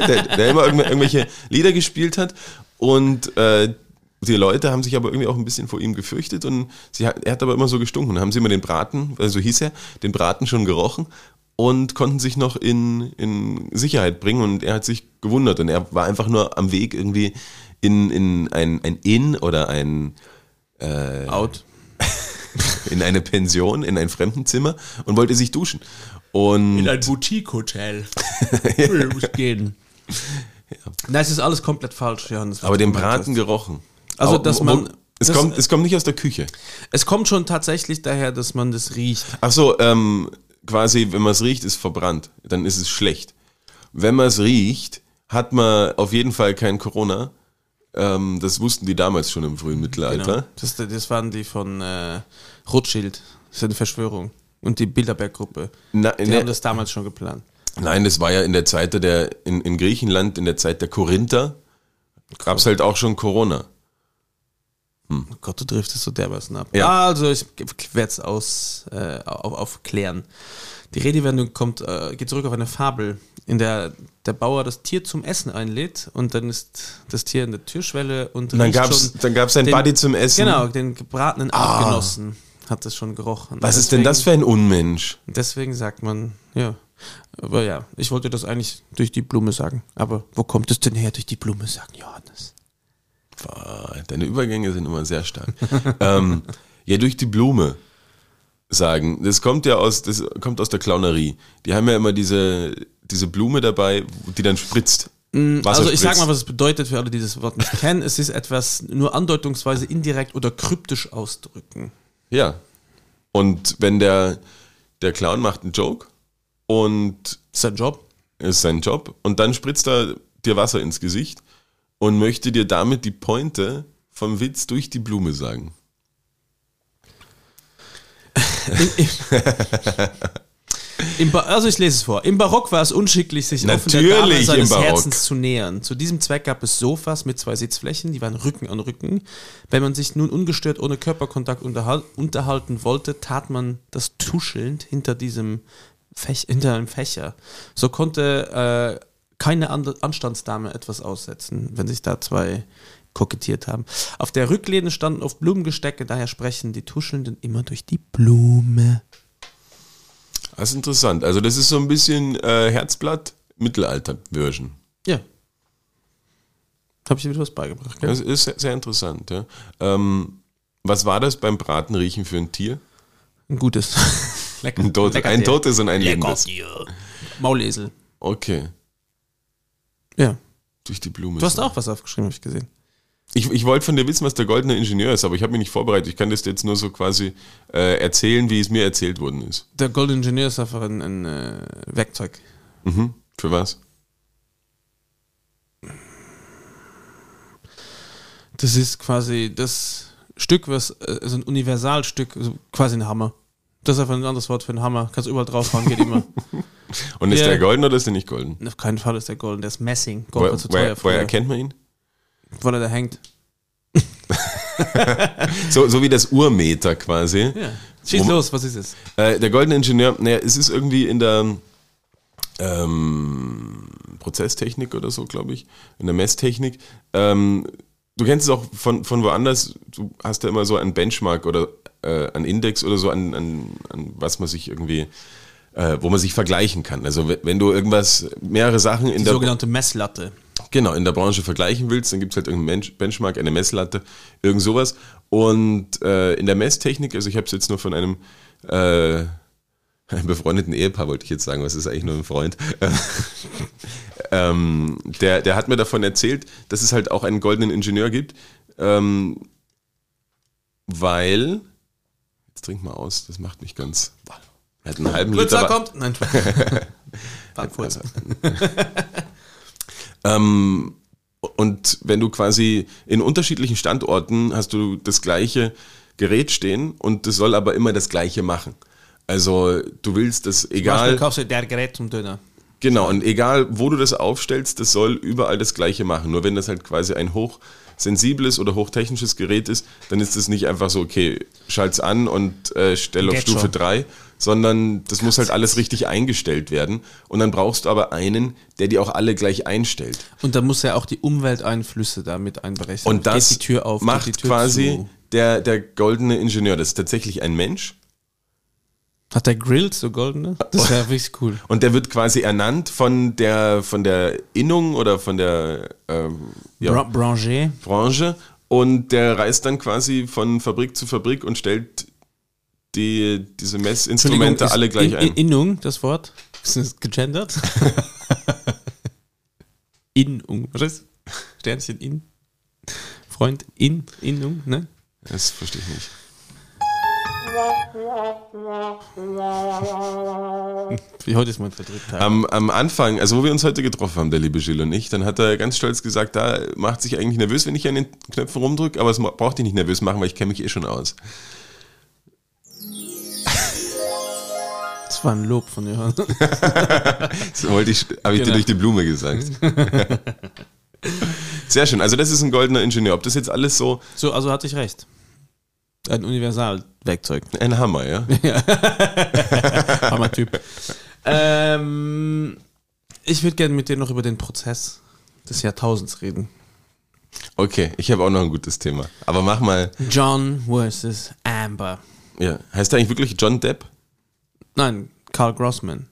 der, der immer irgendw- irgendwelche Lieder gespielt hat und äh, die Leute haben sich aber irgendwie auch ein bisschen vor ihm gefürchtet und sie er hat aber immer so gestunken. Dann haben sie immer den Braten, also so hieß er, den Braten schon gerochen und konnten sich noch in, in Sicherheit bringen und er hat sich gewundert und er war einfach nur am Weg irgendwie in, in ein, ein Inn oder ein Out. *laughs* in eine Pension, in ein Fremdenzimmer und wollte sich duschen. Und ein Boutique-Hotel. *laughs* muss gehen. Nein, es ist alles komplett falsch, Johannes. aber den Braten hast. gerochen. Also, dass man- Es, das- kommt, es kommt nicht aus der Küche. Es kommt schon tatsächlich daher, dass man das riecht. Ach so, ähm, quasi, wenn man es riecht, ist verbrannt. Dann ist es schlecht. Wenn man es riecht, hat man auf jeden Fall kein Corona. Ähm, das wussten die damals schon im frühen Mittelalter. Genau. Das, das waren die von äh, Rothschild. Das ist eine Verschwörung. Und die Bilderberg-Gruppe. Die ne- haben das damals schon geplant. Nein, das war ja in der Zeit der, in, in Griechenland, in der Zeit der Korinther, gab es halt auch schon Corona. Oh Gott, du triffst es so dermaßen ab. Ja. Also, ich werde es aus, äh, auf, aufklären. Die Redewendung kommt, äh, geht zurück auf eine Fabel, in der der Bauer das Tier zum Essen einlädt und dann ist das Tier in der Türschwelle und Und dann gab's, schon dann gab's ein den- Buddy zum Essen. Genau, den gebratenen Ah. Artgenossen hat das schon gerochen. Was ist denn das für ein Unmensch? Deswegen sagt man, ja. Aber ja, ich wollte das eigentlich durch die Blume sagen. Aber wo kommt es denn her, durch die Blume sagen, Johannes? Deine Übergänge sind immer sehr stark. *laughs* ähm, ja, durch die Blume sagen. Das kommt ja aus, das kommt aus der Clownerie. Die haben ja immer diese, diese Blume dabei, die dann spritzt. Wasser also ich sag spritzt. mal, was es bedeutet für alle, die das Wort nicht *laughs* kennen. Es ist etwas nur andeutungsweise indirekt oder kryptisch ausdrücken. Ja. Und wenn der, der Clown macht einen Joke und ist sein Job. ist sein Job und dann spritzt er dir Wasser ins Gesicht und möchte dir damit die Pointe vom Witz durch die Blume sagen. Im also ich lese es vor. Im Barock war es unschicklich, sich offen der Dame Natürlich seines. Herzens zu nähern. Zu diesem Zweck gab es Sofas mit zwei Sitzflächen, die waren Rücken an Rücken. Wenn man sich nun ungestört ohne Körperkontakt unterhal unterhalten wollte, tat man das tuschelnd hinter diesem Fech hinter einem Fächer. So konnte äh, keine Anstandsdame etwas aussetzen, wenn sich da zwei kokettiert haben. Auf der Rücklehne standen oft Blumengestecke, daher sprechen die Tuschelnden immer durch die Blume. Das ist interessant. Also das ist so ein bisschen äh, Herzblatt Mittelalter-Version. Ja. Habe ich dir wieder was beigebracht, gell? Das ist sehr, sehr interessant. Ja. Ähm, was war das beim Bratenriechen für ein Tier? Ein gutes. *laughs* Lecker. Ein, Tot, ein totes und ein lebendes. Maulesel. Okay. Ja. Durch die Blume. Du hast auch was aufgeschrieben, habe ich gesehen. Ich, ich wollte von dir wissen, was der goldene Ingenieur ist, aber ich habe mich nicht vorbereitet. Ich kann das jetzt nur so quasi äh, erzählen, wie es mir erzählt worden ist. Der Golden Engineer ist einfach ein, ein äh, Werkzeug. Mhm. Für was? Das ist quasi das Stück, was äh, so ein Universalstück, so quasi ein Hammer. Das ist einfach ein anderes Wort für einen Hammer. Kannst überall draufhauen, geht immer. *laughs* Und ist Ja. der golden oder ist der nicht golden? Auf keinen Fall ist der Golden, der ist Messing. Gold war zu teuer woher, erkennt man ihn? Weil er da hängt. *laughs* So, so wie das Urmeter quasi. Ja. Schieß Wo- los, was ist es? Äh, der goldene Ingenieur, naja, es ist irgendwie in der ähm, Prozesstechnik oder so, glaube ich, in der Messtechnik. Ähm, du kennst es auch von, von woanders, du hast ja immer so einen Benchmark oder äh, einen Index oder so, an, an, an was man sich irgendwie, äh, wo man sich vergleichen kann. Also wenn- wenn du irgendwas, mehrere Sachen in Die der sogenannte Messlatte. Genau, in der Branche vergleichen willst, dann gibt es halt irgendeinen Bench- Benchmark, eine Messlatte, irgend sowas. Und äh, in der Messtechnik, also ich habe es jetzt nur von einem, äh, *laughs* einem befreundeten Ehepaar, wollte ich jetzt sagen, was ist eigentlich nur ein Freund, *laughs* ähm, der, der hat mir davon erzählt, dass es halt auch einen goldenen Ingenieur gibt, ähm, weil, jetzt trink mal aus, das macht mich ganz, er hat einen halben Blitzer Liter, kommt. Nein, Frankfurt. *laughs* Ähm, und wenn du quasi in unterschiedlichen Standorten hast du das gleiche Gerät stehen und das soll aber immer das gleiche machen. Also du willst das egal, kaufst du der Gerät zum Döner. genau, und egal wo du das aufstellst, das soll überall das gleiche machen. Nur wenn das halt quasi ein hochsensibles oder hochtechnisches Gerät ist, dann ist es nicht einfach so, okay, schalt's an und äh, stell auf Geht Stufe schon. 3, sondern das muss halt alles richtig eingestellt werden. Und dann brauchst du aber einen, der die auch alle gleich einstellt. Und da muss ja auch die Umwelteinflüsse da mit einberechnen. Und das geht die Tür auf, macht die Tür quasi zu. der, der goldene Ingenieur. Das ist tatsächlich ein Mensch Hat der Grills so goldene? Das wäre *laughs* wirklich cool. und der wird quasi ernannt von der, von der Innung oder von der ähm, ja, Bra Branger. Branche und der reist dann quasi von Fabrik zu Fabrik und stellt die, diese Messinstrumente alle gleich in, ein. In, Innung, das Wort. Ist das gegendert? *laughs* Innung. Was ist? Sternchen in. Freund in, Innung, ne? Das verstehe ich nicht. *laughs* Wie heute ist mein Vertriebtag. Am, am Anfang, also wo wir uns heute getroffen haben, der liebe Gilles und ich, dann hat er ganz stolz gesagt, da macht sich eigentlich nervös, wenn ich an den Knöpfen rumdrücke, aber es braucht dich nicht nervös machen, weil ich kenne mich eh schon aus. Das war ein Lob von Johann. Das *laughs* wollte ich, habe ich dir Genau. durch die Blume gesagt. *laughs* Sehr schön. Also das ist ein goldener Ingenieur. Ob das jetzt alles so So, also hatte ich recht. Ein Universalwerkzeug. ein Hammer, ja? *laughs* Hammer-Typ. ähm, ich würde gerne mit dir noch über den Prozess des Jahrtausends reden. Okay, ich habe auch noch ein gutes Thema. Aber mach mal. John versus Amber. Ja, heißt der eigentlich wirklich John Depp? Nein, Carl Grossman.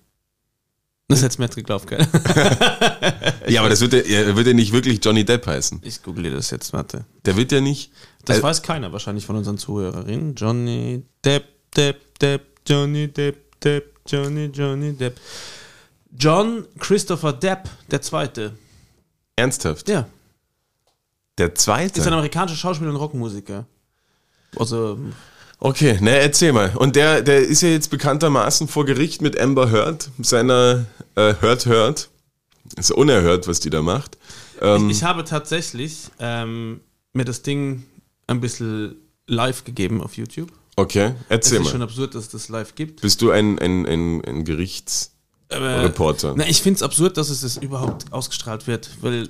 Das mir jetzt geglaubt, gell? *laughs* Ja, aber das wird ja, er wird ja nicht wirklich Johnny Depp heißen. Ich google das jetzt, warte. Der wird ja nicht. Das Äh, weiß keiner wahrscheinlich von unseren Zuhörerinnen. Johnny Depp, Depp, Depp, Johnny Depp, Depp, Johnny, Johnny Depp. John Christopher Depp, der Zweite. Ernsthaft? Ja, Der zweite? ist ein amerikanischer Schauspieler und Rockmusiker. Also, Okay, na erzähl mal. Und der, der ist ja jetzt bekanntermaßen vor Gericht mit Amber Heard, seiner äh, Heard Heard. Ist ja unerhört, was die da macht. Ähm, ich habe tatsächlich ähm, mir das Ding ein bisschen live gegeben auf YouTube. okay, Es erzähl ist schon mal. absurd, dass es das live gibt. Bist du ein, ein, ein, ein Gerichtsreporter? Na, ich finde es absurd, dass es das überhaupt ausgestrahlt wird, weil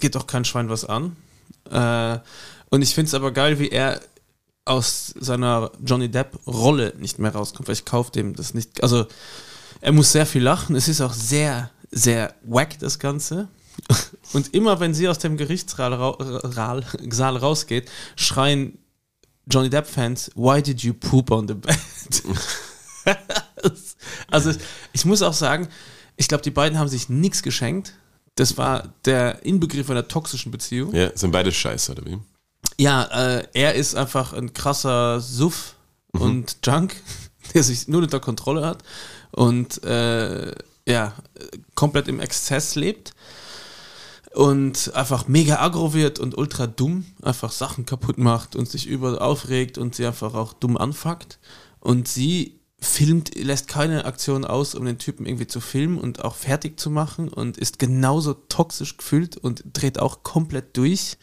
geht doch kein Schwein was an. Äh, und ich finde es aber geil, wie er aus seiner Johnny Depp-Rolle nicht mehr rauskommt, weil ich kaufe dem das nicht. Also, er muss sehr viel lachen. Es ist auch sehr, sehr wack, das Ganze. *laughs* Und immer, wenn sie aus dem Gerichtssaal ra Saal- Saal rausgeht, schreien Johnny Depp-Fans, why did you poop on the bed? *laughs* also, ich muss auch sagen, ich glaube, die beiden haben sich nichts geschenkt. Das war der Inbegriff einer toxischen Beziehung. Ja, sind beide scheiße, oder wie? Ja, äh, er ist einfach ein krasser Suff und Junk, *laughs* der sich nur unter Kontrolle hat und äh, ja, komplett im Exzess lebt. und einfach mega aggro wird und ultra dumm, einfach Sachen kaputt macht und sich über aufregt und sie einfach auch dumm anfuckt. Und sie filmt, lässt keine Aktion aus, um den Typen irgendwie zu filmen und auch fertig zu machen und ist genauso toxisch gefühlt und dreht auch komplett durch.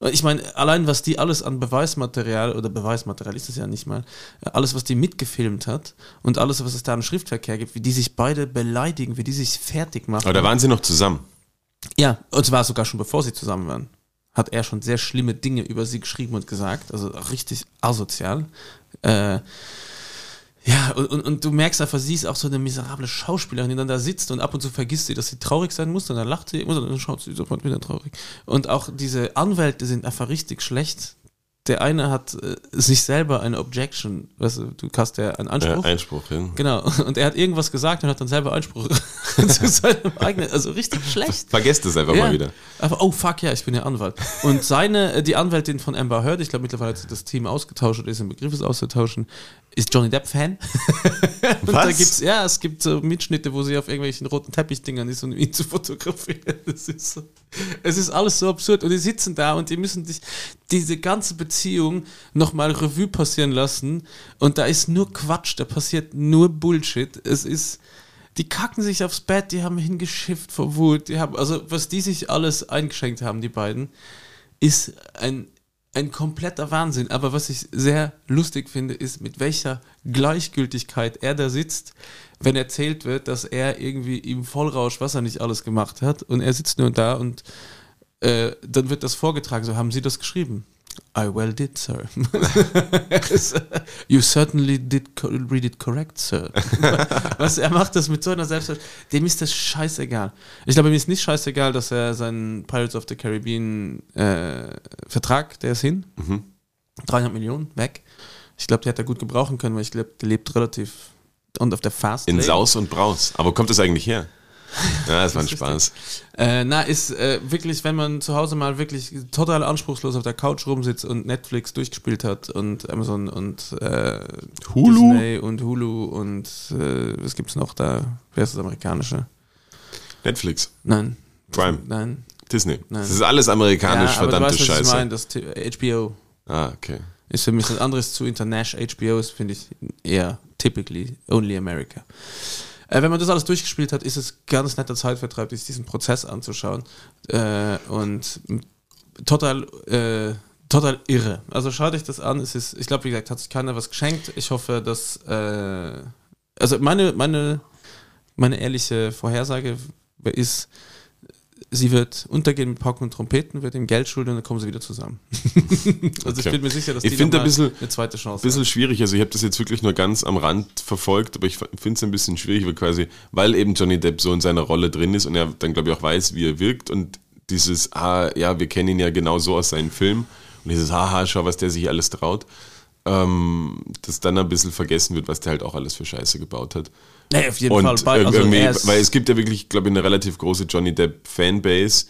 Ich meine, allein was die alles an Beweismaterial, oder Beweismaterial ist es ja nicht mal, alles, was die mitgefilmt hat und alles, was es da an Schriftverkehr gibt, wie die sich beide beleidigen, wie die sich fertig machen. Aber da waren sie noch zusammen. Ja, und zwar sogar schon bevor sie zusammen waren. Hat er schon sehr schlimme Dinge über sie geschrieben und gesagt, also richtig asozial. Äh, ja, und, und, und du merkst einfach, sie ist auch so eine miserable Schauspielerin, die dann da sitzt und ab und zu vergisst sie, dass sie traurig sein muss, und dann lacht sie und dann schaut sie sofort wieder traurig. Und auch diese Anwälte sind einfach richtig schlecht. Der eine hat äh, sich selber eine Objection, weißt du, du hast ja einen Anspruch. Ja, Einspruch, ja. Genau, *laughs* und er hat irgendwas gesagt und hat dann selber Einspruch *laughs* zu seinem eigenen, also richtig schlecht. Vergesst es einfach mal wieder. Einfach, oh fuck, ja, ich bin ja Anwalt. Und seine, äh, die Anwältin von Amber Heard, ich glaube mittlerweile hat sich das Team ausgetauscht oder ist im Begriff, es auszutauschen, ist Johnny Depp Fan. *laughs* und da Was? gibt's, ja, es gibt so Mitschnitte, wo sie auf irgendwelchen roten Teppichdingern ist, um ihn zu fotografieren. Das ist so, es ist alles so absurd. Und die sitzen da und die müssen sich diese ganze Beziehung nochmal Revue passieren lassen. Und da ist nur Quatsch, da passiert nur Bullshit. Es ist, die kacken sich aufs Bett, die haben hingeschifft vor Wut, die haben, also was die sich alles eingeschenkt haben, die beiden, ist ein, ein kompletter Wahnsinn. Aber was ich sehr lustig finde, ist, mit welcher Gleichgültigkeit er da sitzt, wenn erzählt wird, dass er irgendwie im Vollrausch, was er nicht alles gemacht hat, und er sitzt nur da und äh, dann wird das vorgetragen, so haben Sie das geschrieben. I well did, sir. *laughs* you certainly did read it correct, sir. *laughs* Was er macht das mit so einer Selbstverständlichkeit. Dem ist das scheißegal. Ich glaube, ihm ist nicht scheißegal, dass er seinen Pirates of the Caribbean äh, Vertrag, der ist hin. 300 Millionen weg. Ich glaube, die hat er gut gebrauchen können, weil ich glaube, der lebt relativ und auf der Fast In. Saus und Braus. Aber wo kommt das eigentlich her? Ja, das war ein Spaß. Äh, na, ist äh, wirklich, wenn man zu Hause mal wirklich total anspruchslos auf der Couch rumsitzt und Netflix durchgespielt hat und Amazon und äh, Hulu? Disney und Hulu und äh, was gibt's noch da? Wer ist das amerikanische? Netflix, Nein. Prime, Nein. Disney. Nein. Das ist alles amerikanisch, du verdammte weißt, was Scheiße. Ich meine, das HBO ah, okay. ist für mich ein anderes zu international. HBO ist, finde ich, eher typically only America. Äh, wenn man das alles durchgespielt hat, ist es ganz netter Zeitvertreib, sich diesen Prozess anzuschauen. Äh, und total, äh, total irre. Also schaut euch das an. Es ist, ich glaube, wie gesagt, hat sich keiner was geschenkt. Ich hoffe, dass, äh, also meine, meine, meine ehrliche Vorhersage ist, sie wird untergehen mit Pauken und Trompeten, wird ihm Geld schulden und dann kommen sie wieder zusammen. *laughs* also ich Okay. bin mir sicher, dass Ich die ein bisschen- eine zweite Chance Ein bisschen schwierig, also ich habe das jetzt wirklich nur ganz am Rand verfolgt, aber ich finde es ein bisschen schwierig, weil quasi, weil eben Johnny Depp so in seiner Rolle drin ist und er dann, glaube ich, auch weiß, wie er wirkt und dieses, ah, ja, wir kennen ihn ja genau so aus seinen Filmen und dieses, haha, schau, was der sich alles traut, ähm, dass dann ein bisschen vergessen wird, was der halt auch alles für Scheiße gebaut hat. Nee, auf jeden und Fall. Bei- also irgendwie, weil es gibt ja wirklich, glaube ich, eine relativ große Johnny Depp Fanbase,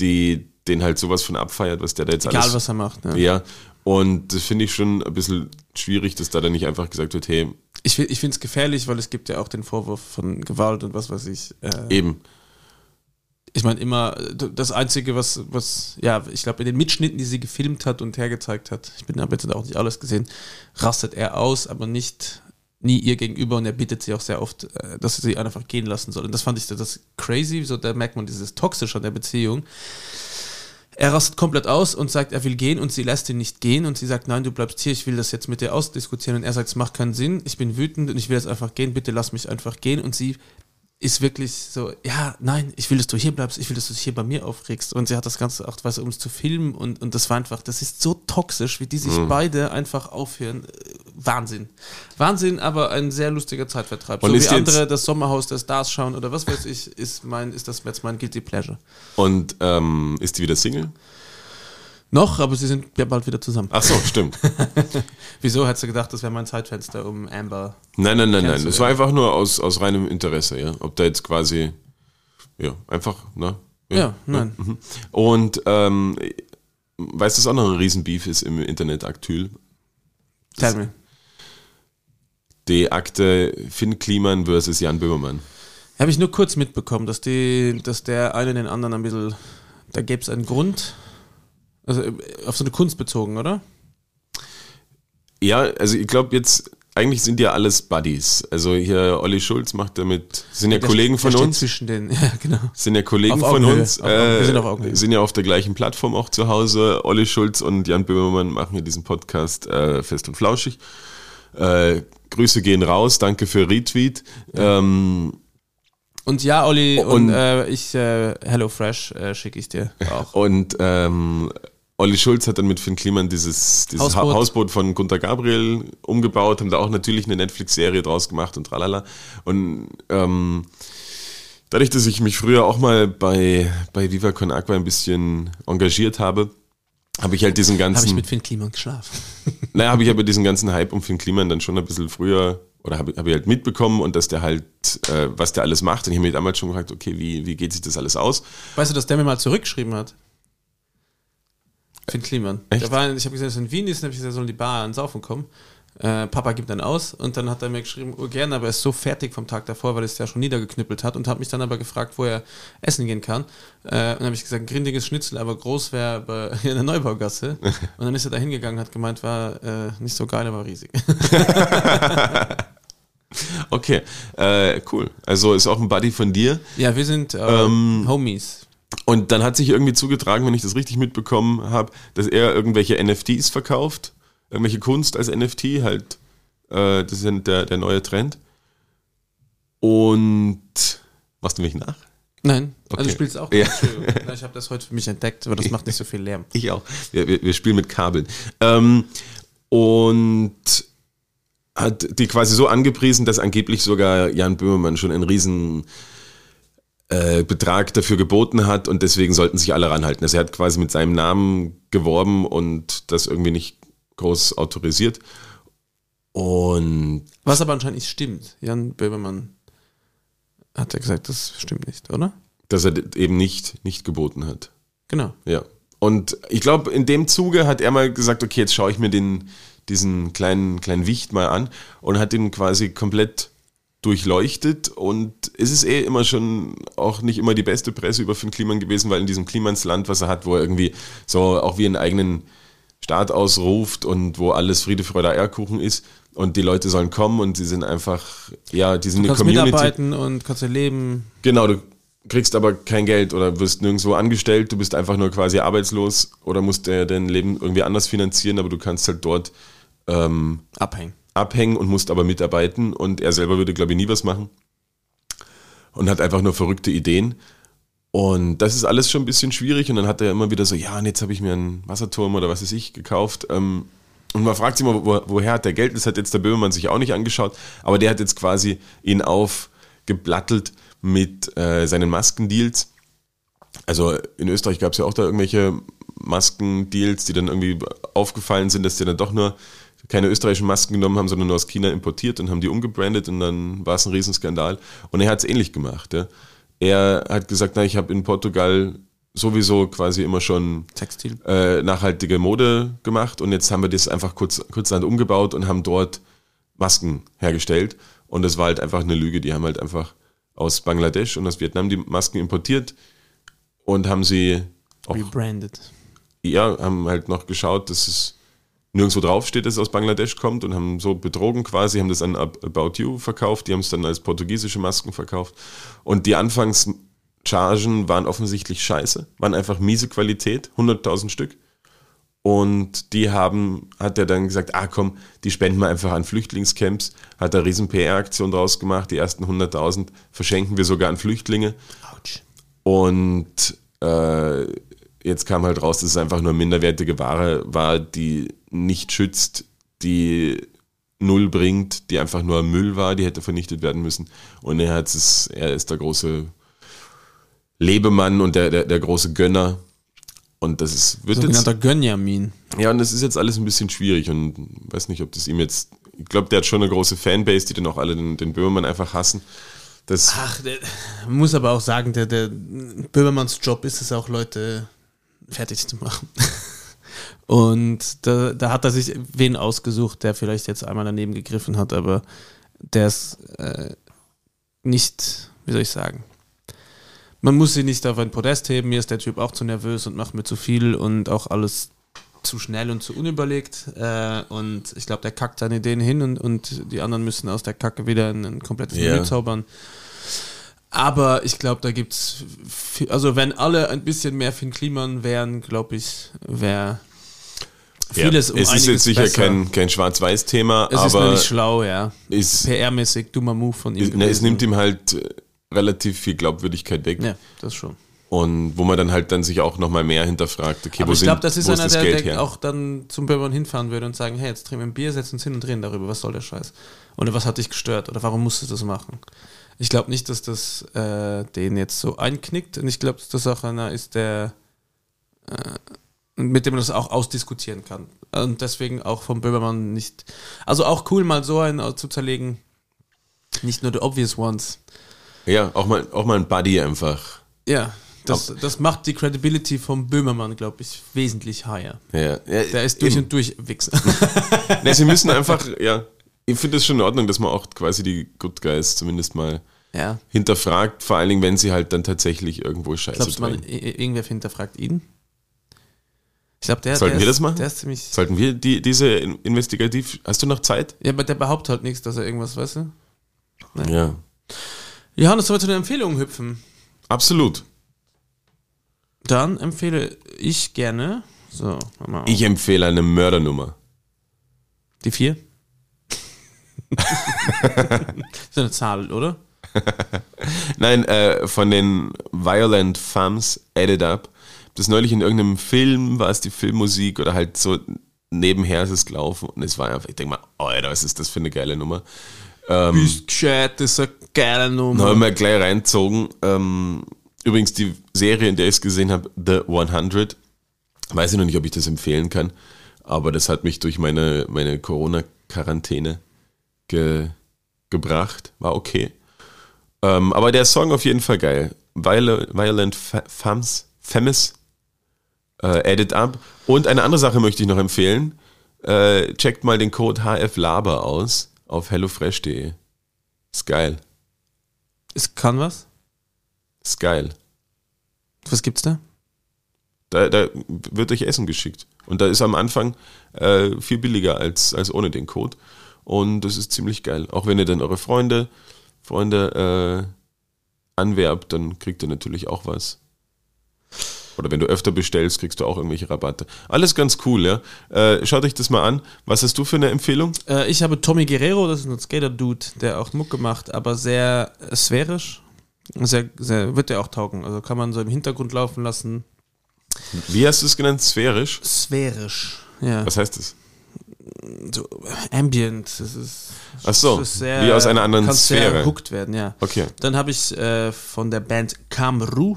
die den halt sowas von abfeiert, was der da jetzt Egal, alles was er macht. Ne? ja, und das finde ich schon ein bisschen schwierig, dass da dann nicht einfach gesagt wird, hey, Ich, ich finde es gefährlich, weil es gibt ja auch den Vorwurf von Gewalt und was weiß ich. Äh, eben, ich meine immer, das Einzige, was, was ja, ich glaube, in den Mitschnitten, die sie gefilmt hat und hergezeigt hat, ich bin habe jetzt auch nicht alles gesehen, rastet er aus, aber nicht nie ihr gegenüber und er bittet sie auch sehr oft, äh, dass sie einfach gehen lassen soll. Und das fand ich das crazy, so da merkt man dieses Toxische an der Beziehung. Er rastet komplett aus und sagt, er will gehen und sie lässt ihn nicht gehen und sie sagt, nein, du bleibst hier, ich will das jetzt mit dir ausdiskutieren und er sagt, es macht keinen Sinn, ich bin wütend und ich will jetzt einfach gehen, bitte lass mich einfach gehen und sie ist wirklich so, ja, nein, ich will, dass du hier bleibst, ich will, dass du dich hier bei mir aufregst. Und sie hat das Ganze auch, weißt du, um es zu filmen und, und das war einfach, das ist so toxisch, wie die sich beide einfach aufhören. Äh, Wahnsinn. Wahnsinn, aber ein sehr lustiger Zeitvertreib. Und so wie andere das Sommerhaus der Stars schauen oder was weiß ich, ist mein, ist das jetzt mein Guilty Pleasure. und ähm, ist die wieder Single? Noch, aber sie sind ja bald wieder zusammen. Ach so, stimmt. *laughs* Wieso hättest du gedacht, das wäre mein Zeitfenster um Amber? Nein, nein, nein, nein, es ja. war einfach nur aus, aus reinem Interesse, ja, ob da jetzt quasi, ja, einfach, ne? Ja, nein. Mhm. Und, ähm, weißt du, was auch noch ein Riesenbeef ist im Internet aktuell? Tell me. Die Akte Finn Kliman versus Jan Böhmermann. Habe ich nur kurz mitbekommen, dass, die, dass der eine den anderen ein bisschen. Da gäbe es einen Grund. Also äh, auf so eine Kunst bezogen, oder? Ja, also ich glaube jetzt, eigentlich sind ja alles Buddies. Also hier Olli Schulz macht damit, sind ja Der- Kollegen von uns. Zwischen den, *laughs* ja, genau. Sind ja Kollegen von uns, Augenhöhe. Wir äh, sind auf Augenhöhe. sind ja auf der gleichen Plattform auch zu Hause. Olli Schulz und Jan Böhmermann machen hier diesen Podcast äh, fest und flauschig. Äh, Grüße gehen raus, danke für Retweet. Ähm, Und ja, Olli, und, Und- äh, ich, äh, Hello Fresh äh, schicke ich dir auch. und ähm, Olli Schulz hat dann mit Finn Kliman dieses, dieses Hausboot. Hausboot. Hausboot von Gunter Gabriel umgebaut, haben da auch natürlich eine Netflix-Serie draus gemacht und tralala. Und ähm, dadurch, dass ich mich früher auch mal bei, bei Viva Con Aqua ein bisschen engagiert habe, habe ich halt diesen ganzen. Habe ich mit Finn Kliman geschlafen. *laughs* Naja, habe ich aber diesen ganzen Hype um Finn Kliman dann schon ein bisschen früher oder habe hab ich halt mitbekommen und dass der halt, äh, was der alles macht. Und ich habe mir damals schon gefragt, okay, wie, wie geht sich das alles aus? Weißt du, dass der mir mal zurückgeschrieben hat? Finn Kliman. Echt? War, ich habe gesehen, dass er in Wien ist, und habe ich gesagt, soll in die Bar ans Saufen kommen. Äh, Papa gibt dann aus und dann hat er mir geschrieben, oh gerne, aber er ist so fertig vom Tag davor, weil er es ja schon niedergeknüppelt hat und hat mich dann aber gefragt, wo er essen gehen kann. Äh, und dann habe ich gesagt, grindiges Schnitzel, aber groß wäre *laughs* in der Neubaugasse. *laughs* Und dann ist er da hingegangen, hat gemeint, war äh, nicht so geil, aber riesig. *laughs* Okay, äh, cool. Also ist auch ein Buddy von dir. ja, wir sind äh, Ähm, Homies. Und dann hat sich irgendwie zugetragen, wenn ich das richtig mitbekommen habe, dass er irgendwelche NFTs verkauft, irgendwelche Kunst als NFT, halt, äh, das ist ja der, der neue Trend. Und machst du mich nach? Nein, also Okay. du spielst auch. Ja. Ich habe das heute für mich entdeckt, aber das macht nicht so viel Lärm. *laughs* Ich auch. Wir, wir, wir spielen mit Kabeln. Ähm, und hat die quasi so angepriesen, dass angeblich sogar Jan Böhmermann schon einen riesen äh, Betrag dafür geboten hat und deswegen sollten sich alle ranhalten. Also er hat quasi mit seinem Namen geworben und das irgendwie nicht groß autorisiert. Und Was aber anscheinend nicht stimmt. Jan Böhmermann hat ja gesagt, das stimmt nicht, oder? dass er eben nicht, nicht geboten hat. Genau. Ja. Und ich glaube, in dem Zuge hat er mal gesagt, okay, jetzt schaue ich mir den, diesen kleinen, kleinen Wicht mal an und hat ihn quasi komplett durchleuchtet und es ist eh immer schon auch nicht immer die beste Presse über Finn Kliman gewesen, weil in diesem Klimansland, was er hat, wo er irgendwie so auch wie einen eigenen Staat ausruft und wo alles Friede, Freude, Eierkuchen ist und die Leute sollen kommen und sie sind einfach, ja, die sind Du eine kannst Community. mitarbeiten und kannst leben. Genau, du kriegst aber kein Geld oder wirst nirgendwo angestellt, du bist einfach nur quasi arbeitslos oder musst dein Leben irgendwie anders finanzieren, aber du kannst halt dort ähm, Abhängen. Abhängen und musst aber mitarbeiten und er selber würde, glaube ich, nie was machen und hat einfach nur verrückte Ideen. Und das ist alles schon ein bisschen schwierig und dann hat er immer wieder so, ja, und jetzt habe ich mir einen Wasserturm oder was weiß ich gekauft. Ähm, und man fragt sich immer, wo, woher hat der Geld? Das hat jetzt der Böhmermann sich auch nicht angeschaut, aber der hat jetzt quasi ihn aufgeblattelt mit äh, seinen Maskendeals. Also in Österreich gab es ja auch da irgendwelche Maskendeals, die dann irgendwie aufgefallen sind, dass die dann doch nur keine österreichischen Masken genommen haben, sondern nur aus China importiert und haben die umgebrandet und dann war es ein Riesenskandal. Und er hat es ähnlich gemacht. Ja. Er hat gesagt, na, ich habe in Portugal sowieso quasi immer schon Textil. äh, nachhaltige Mode gemacht und jetzt haben wir das einfach kurz, kurzerhand umgebaut und haben dort Masken hergestellt. Und das war halt einfach eine Lüge. Die haben halt einfach aus Bangladesch und aus Vietnam die Masken importiert und haben sie auch, Rebranded. ja, haben halt noch geschaut, dass es nirgendwo draufsteht, dass es aus Bangladesch kommt und haben so betrogen quasi, haben das an Ab- About You verkauft, die haben es dann als portugiesische Masken verkauft. Und die Anfangschargen waren offensichtlich scheiße, waren einfach miese Qualität, 100.000 Stück. Und die haben, hat er dann gesagt, ah komm, die spenden wir einfach an Flüchtlingscamps, hat er riesen PR-Aktion draus gemacht, die ersten 100.000 verschenken wir sogar an Flüchtlinge. Autsch. Und äh, jetzt kam halt raus, dass es einfach nur minderwertige Ware war, die nicht schützt, die null bringt, die einfach nur Müll war, die hätte vernichtet werden müssen. Und er hat es, er ist der große Lebemann und der, der, der große Gönner. Und das ist, wird jetzt, Sogenannter Gönjamin. ja, und das ist jetzt alles ein bisschen schwierig und weiß nicht, ob das ihm jetzt, ich glaube, der hat schon eine große Fanbase, die dann auch alle den, den Böhmermann einfach hassen. Das, Ach, der, muss aber auch sagen, der, der Böhmermanns Job ist es auch, Leute fertig zu machen. *laughs* Und da, da hat er sich wen ausgesucht, der vielleicht jetzt einmal daneben gegriffen hat, aber der es äh, nicht wie soll ich sagen? Man muss sie nicht auf ein Podest heben, mir ist der Typ auch zu nervös und macht mir zu viel und auch alles zu schnell und zu unüberlegt. Äh, und ich glaube, der kackt seine Ideen hin und, und die anderen müssen aus der Kacke wieder ein, ein komplettes Ja. Menü zaubern. Aber ich glaube, da gibt's viel, also wenn alle ein bisschen mehr Finn Kliman wären, glaube ich, wäre vieles ja. um Es ist jetzt sicher besser. kein, kein Schwarz-Weiß-Thema, Es ist nur aber nicht schlau, ja. PR-mäßig dummer Move von ihm. ist, ne, es nimmt ihm halt äh, relativ viel Glaubwürdigkeit weg. Ja, das schon. Und wo man dann halt dann sich auch nochmal mehr hinterfragt, okay, Aber wo ich glaube, das ist einer, das der, Geld der auch dann zum Böhmermann hinfahren würde und sagen, hey, jetzt trinken wir ein Bier, setzen uns hin und reden darüber, was soll der Scheiß? Oder was hat dich gestört? Oder warum musst du das machen? Ich glaube nicht, dass das äh, den jetzt so einknickt und ich glaube, dass das auch einer ist, der äh, mit dem man das auch ausdiskutieren kann. Und deswegen auch vom Böhmermann nicht. Also auch cool, mal so einen zu zerlegen. Nicht nur the obvious ones. Ja, auch mal, auch mal ein Buddy einfach. Ja, das, das macht die Credibility vom Böhmermann, glaube ich, wesentlich higher. Ja, ja, Der ist durch eben. und durch Wichser. *laughs* Ne, sie müssen einfach, *laughs* ja, ich finde es schon in Ordnung, dass man auch quasi die Good Guys zumindest mal ja. hinterfragt, vor allen Dingen, wenn sie halt dann tatsächlich irgendwo Scheiße Glaubst man, drehen. i- irgendwer hinterfragt ihn? Ich glaube, der, Sollten der wir ist, das machen? Der ist ziemlich. Sollten wir die, diese in- investigativ, hast du noch Zeit? Ja, aber der behauptet halt nichts, dass er irgendwas weiß. Nein. Ja. Johannes, sollen wir zu den Empfehlungen hüpfen? Absolut. Dann empfehle ich gerne. So, mal. Ich empfehle eine Mördernummer. Die vier? *laughs* ist eine Zahl, oder? *laughs* Nein, äh, von den Violent Femmes Added Up. Das neulich in irgendeinem Film, war es die Filmmusik oder halt so nebenher ist es gelaufen und es war einfach, ich denke mal, Alter, was ist das für eine geile Nummer? Ähm, Bist gescheit, das ist eine geile Dann Nummer. haben wir gleich reinzogen. Ähm, übrigens die Serie, in der ich es gesehen habe, The 100. Weiß ich noch nicht, ob ich das empfehlen kann, aber das hat mich durch meine, meine Corona-Quarantäne ge, gebracht. War okay. Ähm, aber der Song auf jeden Fall geil. Viol Violent Femmes, Femmes äh, Edit Up. Und eine andere Sache möchte ich noch empfehlen. Äh, checkt mal den Code HFLaber aus auf hellofresh.de. Ist geil. Es kann was? Ist geil. Was gibt's da? Da, da wird euch Essen geschickt. Und da ist am Anfang äh, viel billiger als, als ohne den Code. Und das ist ziemlich geil. Auch wenn ihr dann eure Freunde, Freunde äh, anwerbt, dann kriegt ihr natürlich auch was. Oder wenn du öfter bestellst, kriegst du auch irgendwelche Rabatte. Alles ganz cool, ja. Äh, schaut euch das mal an. Was hast du für eine Empfehlung? Äh, ich habe Tommy Guerrero, das ist ein Skater-Dude, der auch Mucke macht, aber sehr äh, sphärisch. Sehr, sehr, wird der auch taugen. Also kann man so im Hintergrund laufen lassen. Wie hast du es genannt? Sphärisch? Sphärisch. Ja. Was heißt das? So, ambient. Das ist, Ach so, ist sehr, wie aus einer anderen kannst Sphäre. Sehr hooked werden, ja. Okay. Dann habe ich äh, von der Band Kamru,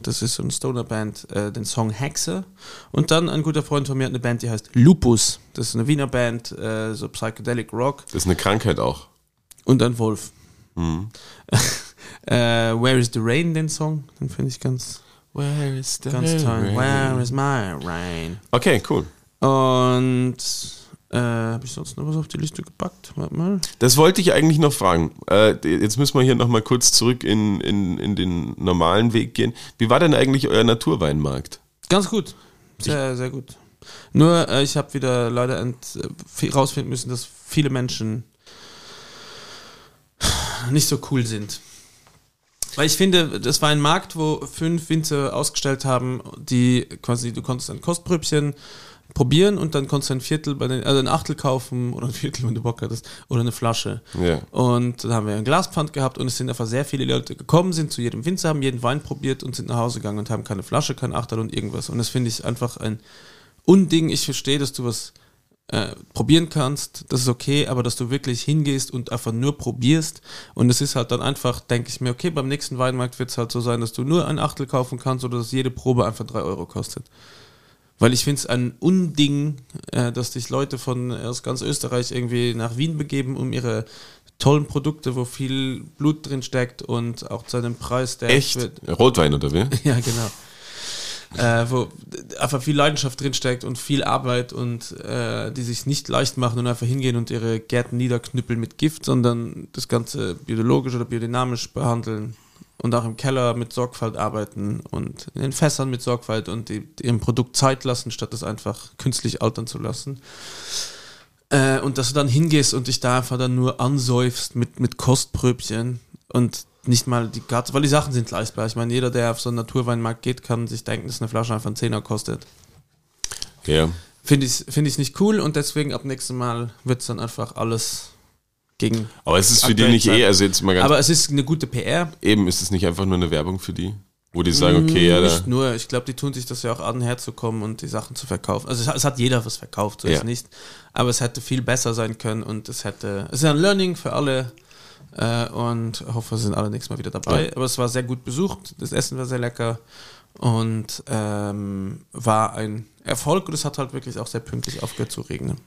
das ist so eine Stoner-Band, äh, den Song Hexe. Und dann ein guter Freund von mir hat eine Band, die heißt Lupus. Das ist eine Wiener Band, äh, so Psychedelic Rock. Das ist eine Krankheit auch. Und ein Wolf. Mhm. *laughs* äh, Where is the Rain, den Song? Den finde ich ganz, Where is the ganz toll. Where is my rain? Okay, cool. Und äh, habe ich sonst noch was auf die Liste gepackt? Warte mal. Das wollte ich eigentlich noch fragen. Äh, jetzt müssen wir hier nochmal kurz zurück in, in, in den normalen Weg gehen. Wie war denn eigentlich euer Naturweinmarkt? Ganz gut. Sehr, sehr gut. Nur, äh, ich habe wieder leider ent, äh, rausfinden müssen, dass viele Menschen nicht so cool sind. Weil ich finde, das war ein Markt, wo fünf Winzer ausgestellt haben, die quasi, du konntest ein Kostpröbchen probieren und dann konntest du ein Viertel, bei den, also ein Achtel kaufen oder ein Viertel, wenn du Bock hattest, oder eine Flasche. Ja. Und dann haben wir ein Glaspfand gehabt und es sind einfach sehr viele Leute gekommen, sind zu jedem Winzer, haben jeden Wein probiert und sind nach Hause gegangen und haben keine Flasche, kein Achtel und irgendwas. Und das finde ich einfach ein Unding. Ich verstehe, dass du was äh, probieren kannst, das ist okay, aber dass du wirklich hingehst und einfach nur probierst. Und es ist halt dann einfach, denke ich mir, okay, beim nächsten Weinmarkt wird es halt so sein, dass du nur ein Achtel kaufen kannst oder dass jede Probe einfach drei Euro kostet. Weil ich finde es ein Unding, äh, dass sich Leute von aus ganz Österreich irgendwie nach Wien begeben, um ihre tollen Produkte, wo viel Blut drin steckt und auch zu einem Preis, der Echt? wird- Rotwein oder wie? *laughs* ja, genau. Äh, wo einfach viel Leidenschaft drinsteckt und viel Arbeit und äh, die sich nicht leicht machen und einfach hingehen und ihre Gärten niederknüppeln mit Gift, sondern das Ganze biologisch oder biodynamisch behandeln. und auch im Keller mit Sorgfalt arbeiten und in den Fässern mit Sorgfalt und die, dem Produkt Zeit lassen, statt es einfach künstlich altern zu lassen. Äh, und dass du dann hingehst und dich da einfach dann nur ansäufst mit, mit Kostpröbchen und nicht mal die Karte, weil die Sachen sind leistbar. Ich meine, jeder, der auf so einen Naturweinmarkt geht, kann sich denken, dass eine Flasche einfach einen Zehner kostet. Ja. Finde ich, find ich nicht cool und deswegen ab nächstem Mal wird es dann einfach alles gegen. Aber es ist für die nicht sein. eh, also jetzt mal ganz Aber es ist eine gute PR. eben, ist es nicht einfach nur eine Werbung für die? Wo die sagen, okay, ja, Nicht nur, ich glaube, die tun sich das ja auch an, herzukommen und die Sachen zu verkaufen. Also es hat, es hat jeder was verkauft, so Ja. ist es nicht. Aber es hätte viel besser sein können und es hätte, es ist ein Learning für alle äh, und hoffe, wir sind alle nächstes Mal wieder dabei. Ja. Aber es war sehr gut besucht, das Essen war sehr lecker und ähm, war ein Erfolg und es hat halt wirklich auch sehr pünktlich aufgehört zu regnen.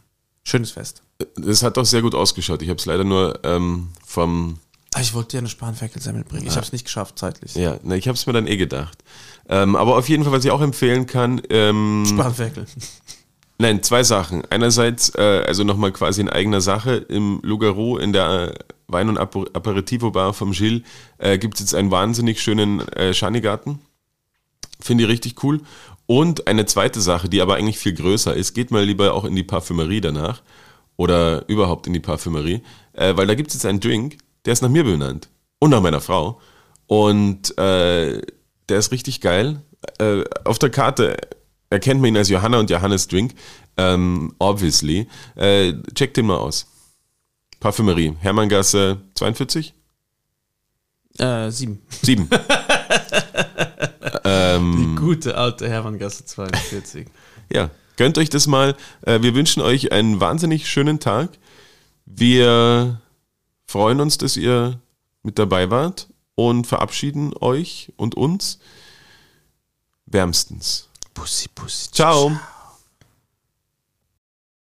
Schönes Fest. das hat doch sehr gut ausgeschaut. Ich habe es leider nur ähm, vom, Ah, Ich wollte dir eine Spanferkelsemmel bringen. Ich habe es nicht geschafft zeitlich. ja, ne, ich habe es mir dann eh gedacht. Ähm, aber auf jeden Fall, was ich auch empfehlen kann, ähm, Spanferkel. *laughs* Nein, zwei Sachen. Einerseits, äh, also nochmal quasi in eigener Sache, im Lugaro in der Wein- und Aper Aperitivo Bar vom Gilles äh, gibt es jetzt einen wahnsinnig schönen äh, Schanigarten. Finde ich richtig cool. Und eine zweite Sache, die aber eigentlich viel größer ist, geht mal lieber auch in die Parfümerie danach oder überhaupt in die Parfümerie, äh, weil da gibt es jetzt einen Drink, der ist nach mir benannt und nach meiner Frau. Und äh, der ist richtig geil. Äh, auf der Karte erkennt man ihn als Johanna und Johannes Drink, ähm, obviously. Äh, checkt den mal aus. Parfümerie, Hermanngasse 42? Äh, sieben. 7. *laughs* Die gute alte Hermanngasse 42. Ja, gönnt euch das mal. Äh, wir wünschen euch einen wahnsinnig schönen Tag. Wir freuen uns, dass ihr mit dabei wart und verabschieden euch und uns wärmstens. Pussy, Pussy. Ciao.